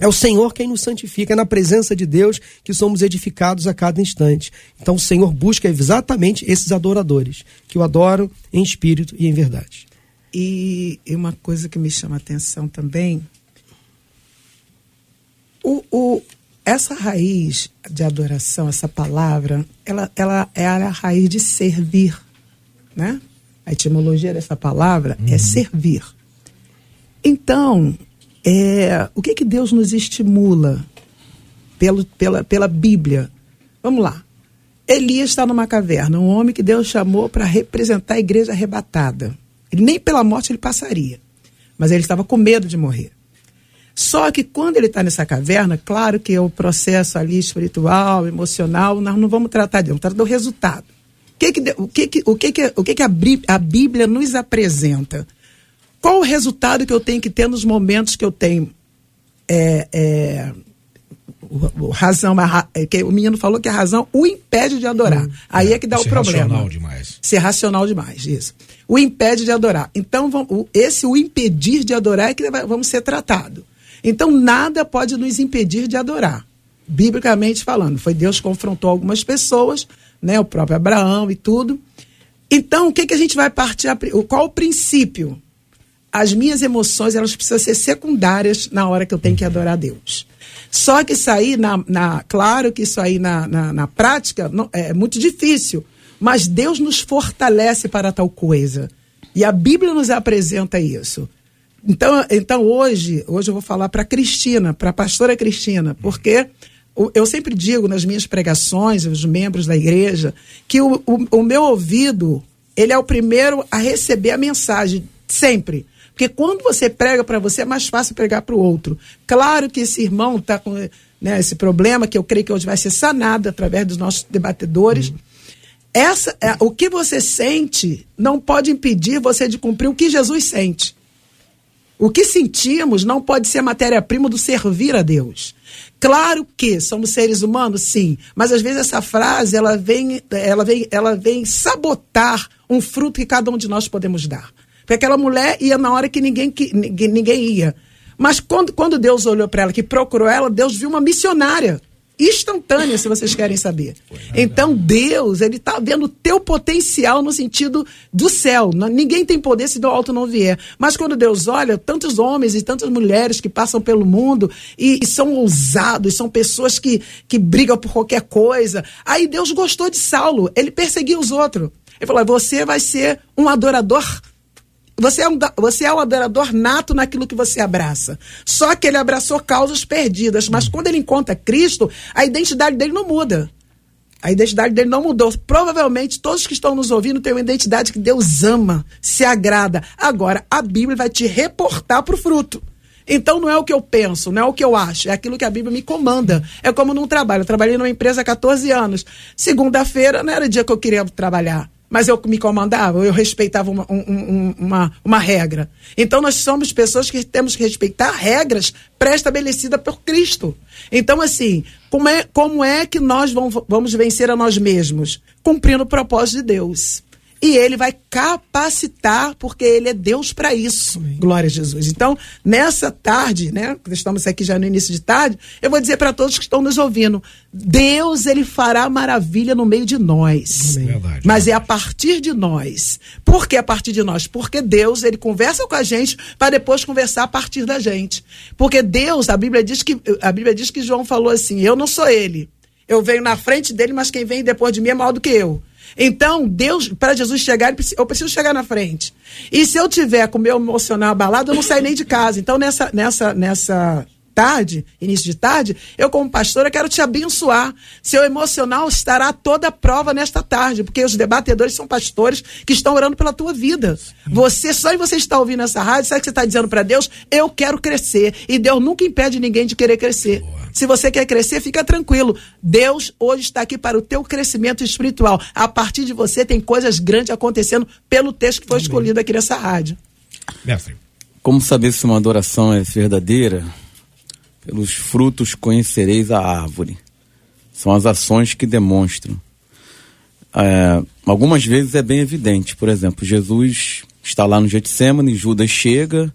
[SPEAKER 4] É o Senhor quem nos santifica, é na presença de Deus que somos edificados a cada instante. Então o Senhor busca exatamente esses adoradores, que o adoram em espírito e em verdade.
[SPEAKER 5] E uma coisa que me chama a atenção também, o, o, essa raiz de adoração, essa palavra, ela, ela é a raiz de servir, né? A etimologia dessa palavra é uhum. é servir. Então, é, o que que Deus nos estimula pelo, pela, pela Bíblia? Vamos lá. Elias está numa caverna, um homem que Deus chamou para representar a igreja arrebatada. Ele, nem pela morte ele passaria, mas ele estava com medo de morrer. Só que quando ele está nessa caverna, claro que é o processo ali espiritual, emocional, nós não vamos tratar disso, vamos tratar do resultado. O que, que, o que, que, o que, que, o que, que a Bíblia nos apresenta? Qual o resultado que eu tenho que ter nos momentos que eu tenho é, é, o, o razão, a, é que o menino falou que a razão o impede de adorar. Hum, Aí é, é, que dá o problema. Ser racional
[SPEAKER 2] demais.
[SPEAKER 5] Ser racional demais, isso. O impede de adorar. Então, vamos, esse o impedir de adorar é que vamos ser tratado. Então, nada pode nos impedir de adorar. Biblicamente falando, foi Deus que confrontou algumas pessoas, né, o próprio Abraão e tudo. Então, o que, que a gente vai partir? Qual o princípio? As minhas emoções elas precisam ser secundárias na hora que eu tenho que adorar a Deus. Só que isso aí, na, na claro que isso aí na, na, na prática não, é muito difícil, mas Deus nos fortalece para tal coisa. E a Bíblia nos apresenta isso. Então, então hoje, hoje eu vou falar para Cristina, para a pastora Cristina, porque eu sempre digo nas minhas pregações, os membros da igreja, que o, o, o meu ouvido, ele é o primeiro a receber a mensagem, sempre. Porque quando você prega para você, é mais fácil pregar para o outro. Claro que esse irmão está com né, esse problema, que eu creio que hoje vai ser sanado através dos nossos debatedores. Uhum. Essa, é, o que você sente não pode impedir você de cumprir o que Jesus sente. O que sentimos não pode ser matéria-prima do servir a Deus. Claro que somos seres humanos, sim, mas às vezes essa frase ela vem, ela vem, ela vem sabotar um fruto que cada um de nós podemos dar. Porque aquela mulher ia na hora que ninguém, que, ninguém, ia. Mas quando, quando Deus olhou para ela, que procurou ela, Deus viu uma missionária instantânea, se vocês querem saber. Então Deus, ele está vendo o teu potencial no sentido do céu. Ninguém tem poder se do alto não vier. Mas quando Deus olha, tantos homens e tantas mulheres que passam pelo mundo e, e são ousados, são pessoas que, que brigam por qualquer coisa. Aí Deus gostou de Saulo, ele perseguia os outros. Ele falou: você vai ser um adorador você é, um, você é um adorador nato naquilo que você abraça. Só que ele abraçou causas perdidas, mas quando ele encontra Cristo, a identidade dele não muda. A identidade dele não mudou. Provavelmente todos que estão nos ouvindo têm uma identidade que Deus ama, se agrada. Agora, a Bíblia vai te reportar para o fruto. Então não é o que eu penso, não é o que eu acho, é aquilo que a Bíblia me comanda. É como num trabalho. Eu trabalhei numa empresa há 14 anos. Segunda-feira não era o dia que eu queria trabalhar mas eu me comandava, eu respeitava uma, um, uma, uma regra. Então nós somos pessoas que temos que respeitar regras pré-estabelecidas por Cristo. Então, assim, como é, como é que nós vamos, vamos vencer a nós mesmos? Cumprindo o propósito de Deus e ele vai capacitar, porque ele é Deus para isso. Amém. Glória a Jesus. Então, nessa tarde, né, estamos aqui já no início de tarde, eu vou dizer para todos que estão nos ouvindo, Deus ele fará maravilha no meio de nós. Verdade, Mas verdade. é a partir de nós. Por que a partir de nós? Porque Deus, ele conversa com a gente para depois conversar a partir da gente. Porque Deus, a Bíblia diz que a Bíblia diz que João falou assim: "Eu não sou ele, eu venho na frente dele, mas quem vem depois de mim é maior do que eu. Então, Deus, para Jesus chegar, eu preciso chegar na frente. E se eu tiver com o meu emocional abalado, eu não saio nem de casa. Então, nessa, nessa, nessa tarde, início de tarde, eu como pastora quero te abençoar. Seu emocional estará toda a prova nesta tarde, porque os debatedores são pastores que estão orando pela tua vida. Você, só em você estar ouvindo essa rádio, sabe que você está dizendo para Deus, eu quero crescer. E Deus nunca impede ninguém de querer crescer. Boa. Se você quer crescer, fica tranquilo. Deus hoje está aqui para o teu crescimento espiritual. A partir de você tem coisas grandes acontecendo pelo texto que foi Amém. escolhido aqui nessa rádio.
[SPEAKER 7] Mestre. Como saber se uma adoração é verdadeira? Pelos frutos conhecereis a árvore. São as ações que demonstram. É, algumas vezes é bem evidente. Por exemplo, Jesus está lá no Getsemane, Judas chega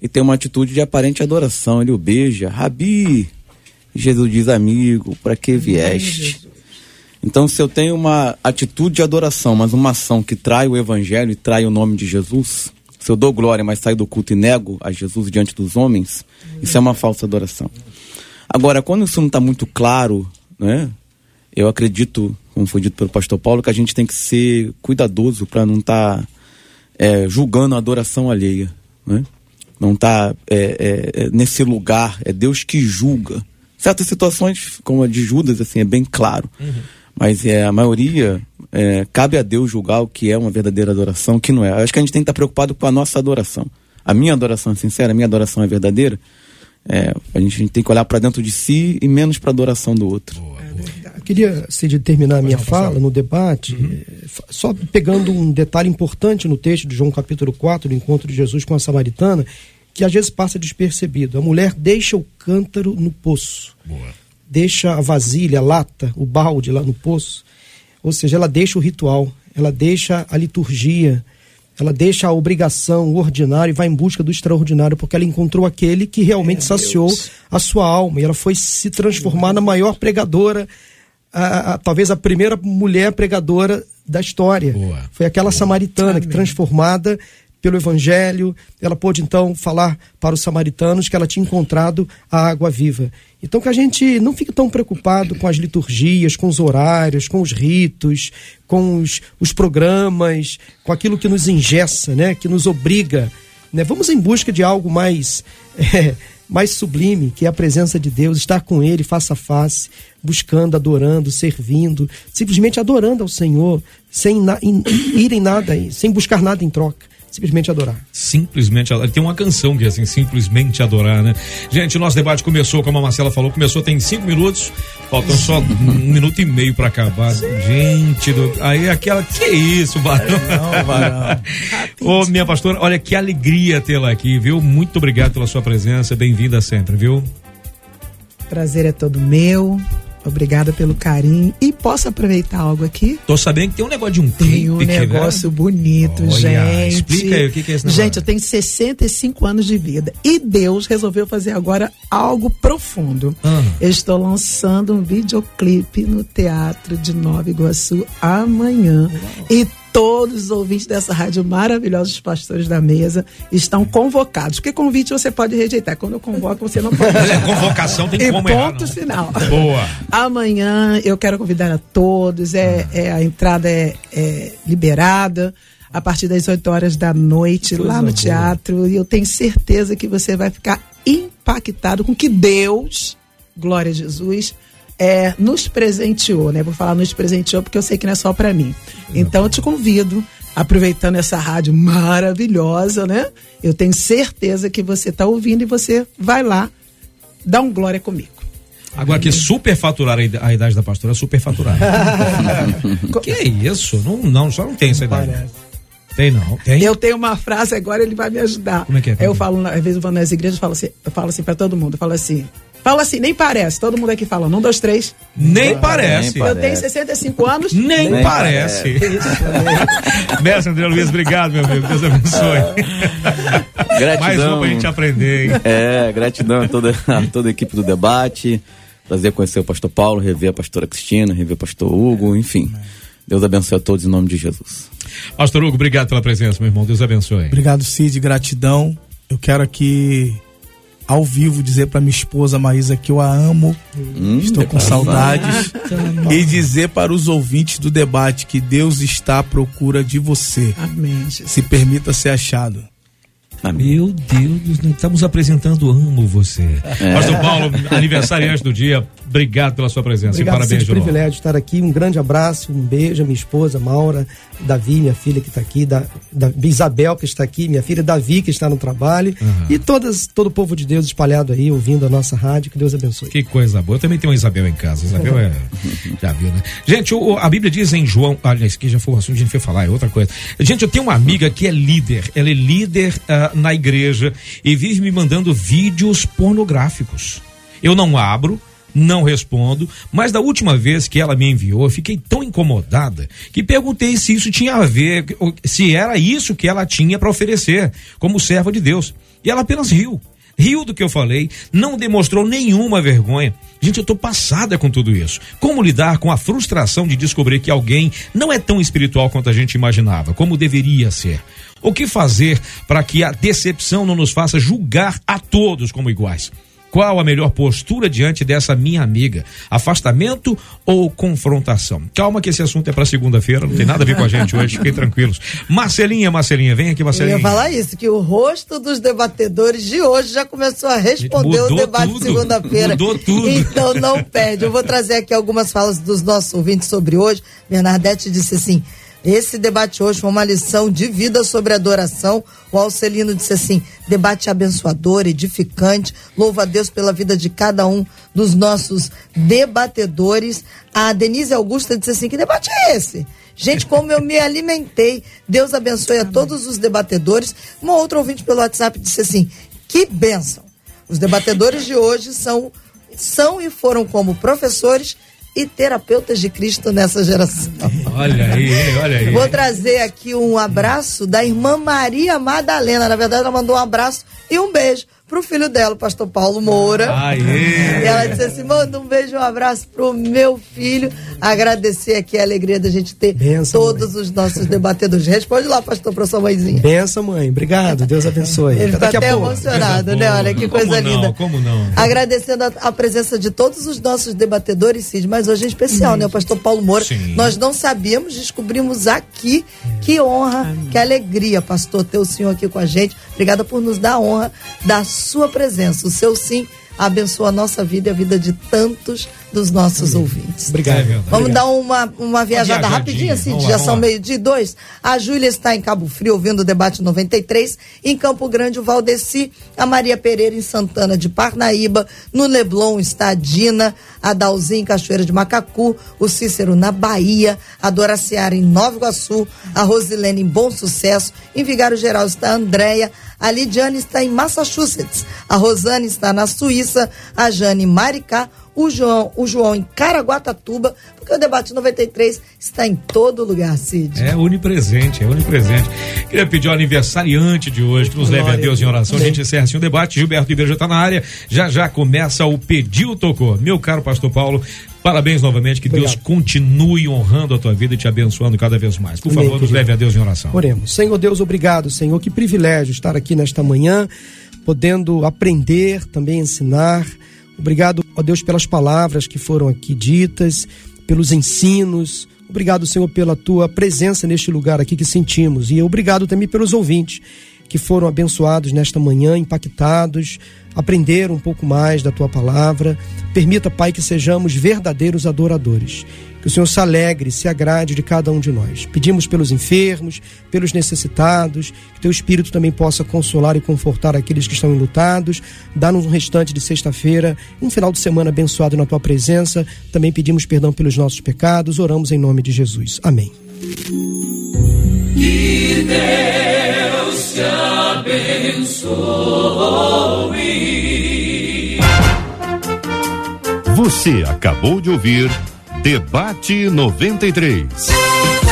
[SPEAKER 7] e tem uma atitude de aparente adoração. Ele o beija, Rabi. Jesus diz, amigo, para que vieste? Então, se eu tenho uma atitude de adoração, mas uma ação que trai o evangelho e trai o nome de Jesus, se eu dou glória, mas saio do culto e nego a Jesus diante dos homens, isso é uma falsa adoração. Agora, quando isso não está muito claro, né, eu acredito, como foi dito pelo pastor Paulo, que a gente tem que ser cuidadoso para não estar tá, é, julgando a adoração alheia. Né? Não tá, é, é, nesse lugar, é Deus que julga. Certas situações, como a de Judas, assim, é bem claro. Uhum. Mas é, a maioria é, cabe a Deus julgar o que é uma verdadeira adoração, o que não é. Eu acho que a gente tem que estar preocupado com a nossa adoração. A minha adoração é sincera, a minha adoração é verdadeira. É, a, gente, a, gente, tem que olhar para dentro de si e menos para a adoração do outro. Boa,
[SPEAKER 4] boa. Eu queria, se de terminar a minha fala no debate, uhum. só pegando um detalhe importante no texto de João capítulo 4, do encontro de Jesus com a samaritana, que às vezes passa despercebido. A mulher deixa o cântaro no poço. Boa. Deixa a vasilha, a lata, o balde lá no poço. Ou seja, ela deixa o ritual, ela deixa a liturgia, ela deixa a obrigação, o ordinário e vai em busca do extraordinário, porque ela encontrou aquele que realmente é, saciou Deus. a sua alma. E ela foi se transformar na maior pregadora, a, a, talvez a primeira mulher pregadora da história. Boa. Foi aquela Boa. samaritana Amém. que transformada pelo Evangelho, ela pôde então falar para os samaritanos que ela tinha encontrado a água viva. Então que a gente não fique tão preocupado com as liturgias, com os horários, com os ritos, com os, os programas, com aquilo que nos engessa, né, que nos obriga. Né? Vamos em busca de algo mais, é, mais sublime, que é a presença de Deus, estar com Ele face a face, buscando, adorando, servindo, simplesmente adorando ao Senhor, sem na, in, ir em nada, sem buscar nada em troca simplesmente adorar.
[SPEAKER 2] Simplesmente adorar. Tem uma canção que é assim, simplesmente adorar, né? Gente, o nosso debate começou, como a Marcela falou, começou tem cinco minutos, faltam só um minuto e meio para acabar. Sim. Gente, do... aí aquela, que é isso, Barão? Não, Barão. Ô, minha pastora, olha que alegria tê-la aqui, viu? Muito obrigado pela sua presença, bem-vinda sempre, viu?
[SPEAKER 5] Prazer é todo meu. Obrigada pelo carinho. E posso aproveitar algo aqui?
[SPEAKER 2] Tô sabendo que tem um negócio de um
[SPEAKER 5] clipe. Tem um negócio né? bonito, Olha, gente.
[SPEAKER 2] Explica aí o que, que é esse negócio.
[SPEAKER 5] Gente, eu tenho 65 anos de vida. E Deus resolveu fazer agora algo profundo. Ah. Eu estou lançando um videoclipe no Teatro de Nova Iguaçu amanhã. Uau. E todos os ouvintes dessa rádio maravilhosa, os pastores da mesa, estão convocados. Porque convite você pode rejeitar. Quando eu convoco, você não pode.
[SPEAKER 2] É, convocação tem
[SPEAKER 5] e
[SPEAKER 2] como
[SPEAKER 5] ponto
[SPEAKER 2] errar,
[SPEAKER 5] final.
[SPEAKER 2] Boa.
[SPEAKER 5] Amanhã eu quero convidar a todos. É, ah. é a entrada é, é, liberada a partir das 8 horas da noite lá no boa. teatro. E eu tenho certeza que você vai ficar impactado com que Deus, glória a Jesus, é, nos presenteou, né? Vou falar nos presenteou porque eu sei que não é só para mim. Então eu te convido, aproveitando essa rádio maravilhosa, né? Eu tenho certeza que você está ouvindo e você vai lá dar um glória comigo.
[SPEAKER 2] Agora que superfaturar a idade da pastora, superfaturar. que é isso? Não, não, só não tem essa idade. Parece. Tem não, tem.
[SPEAKER 5] Eu tenho uma frase agora, ele vai me ajudar.
[SPEAKER 2] Como é que é?
[SPEAKER 5] Eu falo, às vezes eu vou nas igrejas, eu falo assim, eu falo assim para todo mundo, eu falo assim, Fala assim, nem parece. Todo mundo aqui fala. Um, dois, três.
[SPEAKER 2] Nem, parece.
[SPEAKER 5] Nem Eu tenho 65 anos.
[SPEAKER 2] Nem, nem parece. parece. Mestre André Luiz, obrigado, meu amigo. Deus abençoe.
[SPEAKER 7] Gratidão. Mais
[SPEAKER 2] uma pra gente aprender, hein?
[SPEAKER 7] É, gratidão a toda, a toda a equipe do debate. Prazer conhecer o pastor Paulo, rever a pastora Cristina, rever o pastor Hugo, enfim. Deus abençoe a todos em nome de Jesus.
[SPEAKER 2] Pastor Hugo, obrigado pela presença, meu irmão. Deus abençoe.
[SPEAKER 6] Obrigado, Cid. Gratidão. Eu quero aqui ao vivo dizer para minha esposa Maísa que eu a amo, hum, estou com saudades e dizer para os ouvintes do debate que Deus está à procura de você.
[SPEAKER 5] Amém.
[SPEAKER 6] Se permita ser achado.
[SPEAKER 2] Amém. Meu Deus, estamos apresentando Amo Você. É. Pastor Paulo, aniversariante do dia, obrigado pela sua presença
[SPEAKER 4] obrigado,
[SPEAKER 2] e parabéns,
[SPEAKER 4] João. É um privilégio estar aqui. Um grande abraço, um beijo à minha esposa, Maura, Davi, minha filha que está aqui, da, da, Isabel que está aqui, minha filha Davi que está no trabalho uhum. e todas, todo o povo de Deus espalhado aí, ouvindo a nossa rádio. Que Deus abençoe.
[SPEAKER 2] Que coisa boa. Eu também tenho uma Isabel em casa. Isabel é. já viu, né? Gente, o, a Bíblia diz em João. Aliás, que já foi o assunto que a gente foi falar, é outra coisa. Gente, eu tenho uma amiga que é líder. Ela é líder uh, na igreja e vive me mandando vídeos pornográficos. Eu não abro, não respondo, mas da última vez que ela me enviou, eu fiquei tão incomodada que perguntei se isso tinha a ver, se era isso que ela tinha para oferecer como serva de Deus. E ela apenas riu. Riu do que eu falei, não demonstrou nenhuma vergonha. Gente, eu tô passada com tudo isso. Como lidar com a frustração de descobrir que alguém não é tão espiritual quanto a gente imaginava, como deveria ser? O que fazer para que a decepção não nos faça julgar a todos como iguais? Qual a melhor postura diante dessa minha amiga? Afastamento ou confrontação? Calma que esse assunto é para segunda-feira, não tem nada a ver com a gente hoje, fiquem tranquilos. Marcelinha, Marcelinha, vem aqui, Marcelinha.
[SPEAKER 3] Eu ia falar isso, que o rosto dos debatedores de hoje já começou a responder o debate de segunda-feira.
[SPEAKER 2] Mudou tudo.
[SPEAKER 3] Então não perde. Eu vou trazer aqui algumas falas dos nossos ouvintes sobre hoje. Bernadette disse assim: esse debate hoje foi uma lição de vida sobre adoração. O Alcelino disse assim: debate abençoador, edificante. Louva a Deus pela vida de cada um dos nossos debatedores. A Denise Augusta disse assim: que debate é esse? Gente, como eu me alimentei. Deus abençoe a todos os debatedores. Uma outra ouvinte pelo WhatsApp disse assim: que bênção. Os debatedores de hoje são, são e foram como professores e terapeutas de Cristo nessa geração.
[SPEAKER 2] Olha aí, olha aí.
[SPEAKER 3] Vou trazer aqui um abraço da irmã Maria Madalena. Na verdade, ela mandou um abraço e um beijo pro filho dela, o pastor Paulo Moura.
[SPEAKER 2] Aê.
[SPEAKER 3] E ela disse assim: manda um beijo, um abraço pro meu filho. Agradecer aqui a alegria da gente ter Benção, todos mãe. os nossos debatedores. Responde lá, pastor, pra sua mãezinha.
[SPEAKER 4] Benção, mãe. Obrigado. Deus abençoe.
[SPEAKER 3] Ele está até emocionado, né? Olha que coisa
[SPEAKER 2] como
[SPEAKER 3] linda.
[SPEAKER 2] Não, como não?
[SPEAKER 3] Agradecendo a, a, presença de todos os nossos debatedores, Cid, mas hoje é especial, né? O pastor Paulo Moura. Sim. Nós não sabíamos, descobrimos aqui. Que honra, Amém. que alegria, pastor, ter o senhor aqui com a gente. Obrigada por nos dar a honra da sua presença. O seu sim abençoa a nossa vida e a vida de tantos dos nossos Amém. ouvintes.
[SPEAKER 4] Obrigado. É
[SPEAKER 3] Vamos
[SPEAKER 4] Obrigado.
[SPEAKER 3] dar uma, uma viajada uma rapidinha, assim, já são meio de dois. A Júlia está em Cabo Frio ouvindo o debate 93. Em Campo Grande, o Valdeci, a Maria Pereira em Santana de Parnaíba. No Leblon está a Dina, a Dalzinha em Cachoeira de Macacu, o Cícero na Bahia, a Doraciara em Nova Iguaçu, a Rosilene em Bom Sucesso. Em Vigário Geral está a Andréia. A Lidiane está em Massachusetts. A Rosane está na Suíça. A Jane em Maricá o João, o João em Caraguatatuba, porque o debate 93 está em todo lugar, Cid.
[SPEAKER 2] É onipresente, é onipresente. Queria pedir ao aniversariante de hoje que nos Glória leve a Deus em oração. A gente encerra assim o debate. Gilberto Ribeiro já está na área. Já já começa o Pediu Tocou. Meu caro pastor Paulo, Parabéns novamente, que Obrigado. Deus continue honrando a tua vida e te abençoando cada vez mais. Por favor, nos leve a Deus em oração.
[SPEAKER 4] Oremos. Senhor Deus, obrigado, Senhor. Que privilégio estar aqui nesta manhã, podendo aprender, também ensinar Obrigado, ó Deus, pelas palavras que foram aqui ditas, pelos ensinos. Obrigado, Senhor, pela tua presença neste lugar aqui que sentimos. E obrigado também pelos ouvintes que foram abençoados nesta manhã, impactados, aprenderam um pouco mais da tua palavra. Permita, Pai, que sejamos verdadeiros adoradores que o Senhor se alegre, se agrade de cada um de nós. Pedimos pelos enfermos, pelos necessitados, que teu Espírito também possa consolar e confortar aqueles que estão enlutados. Dá-nos um restante de sexta-feira, um final de semana abençoado na tua presença. Também pedimos perdão pelos nossos pecados. Oramos em nome de Jesus. Amém.
[SPEAKER 1] Que Deus te abençoe. Você acabou de ouvir Debate 93.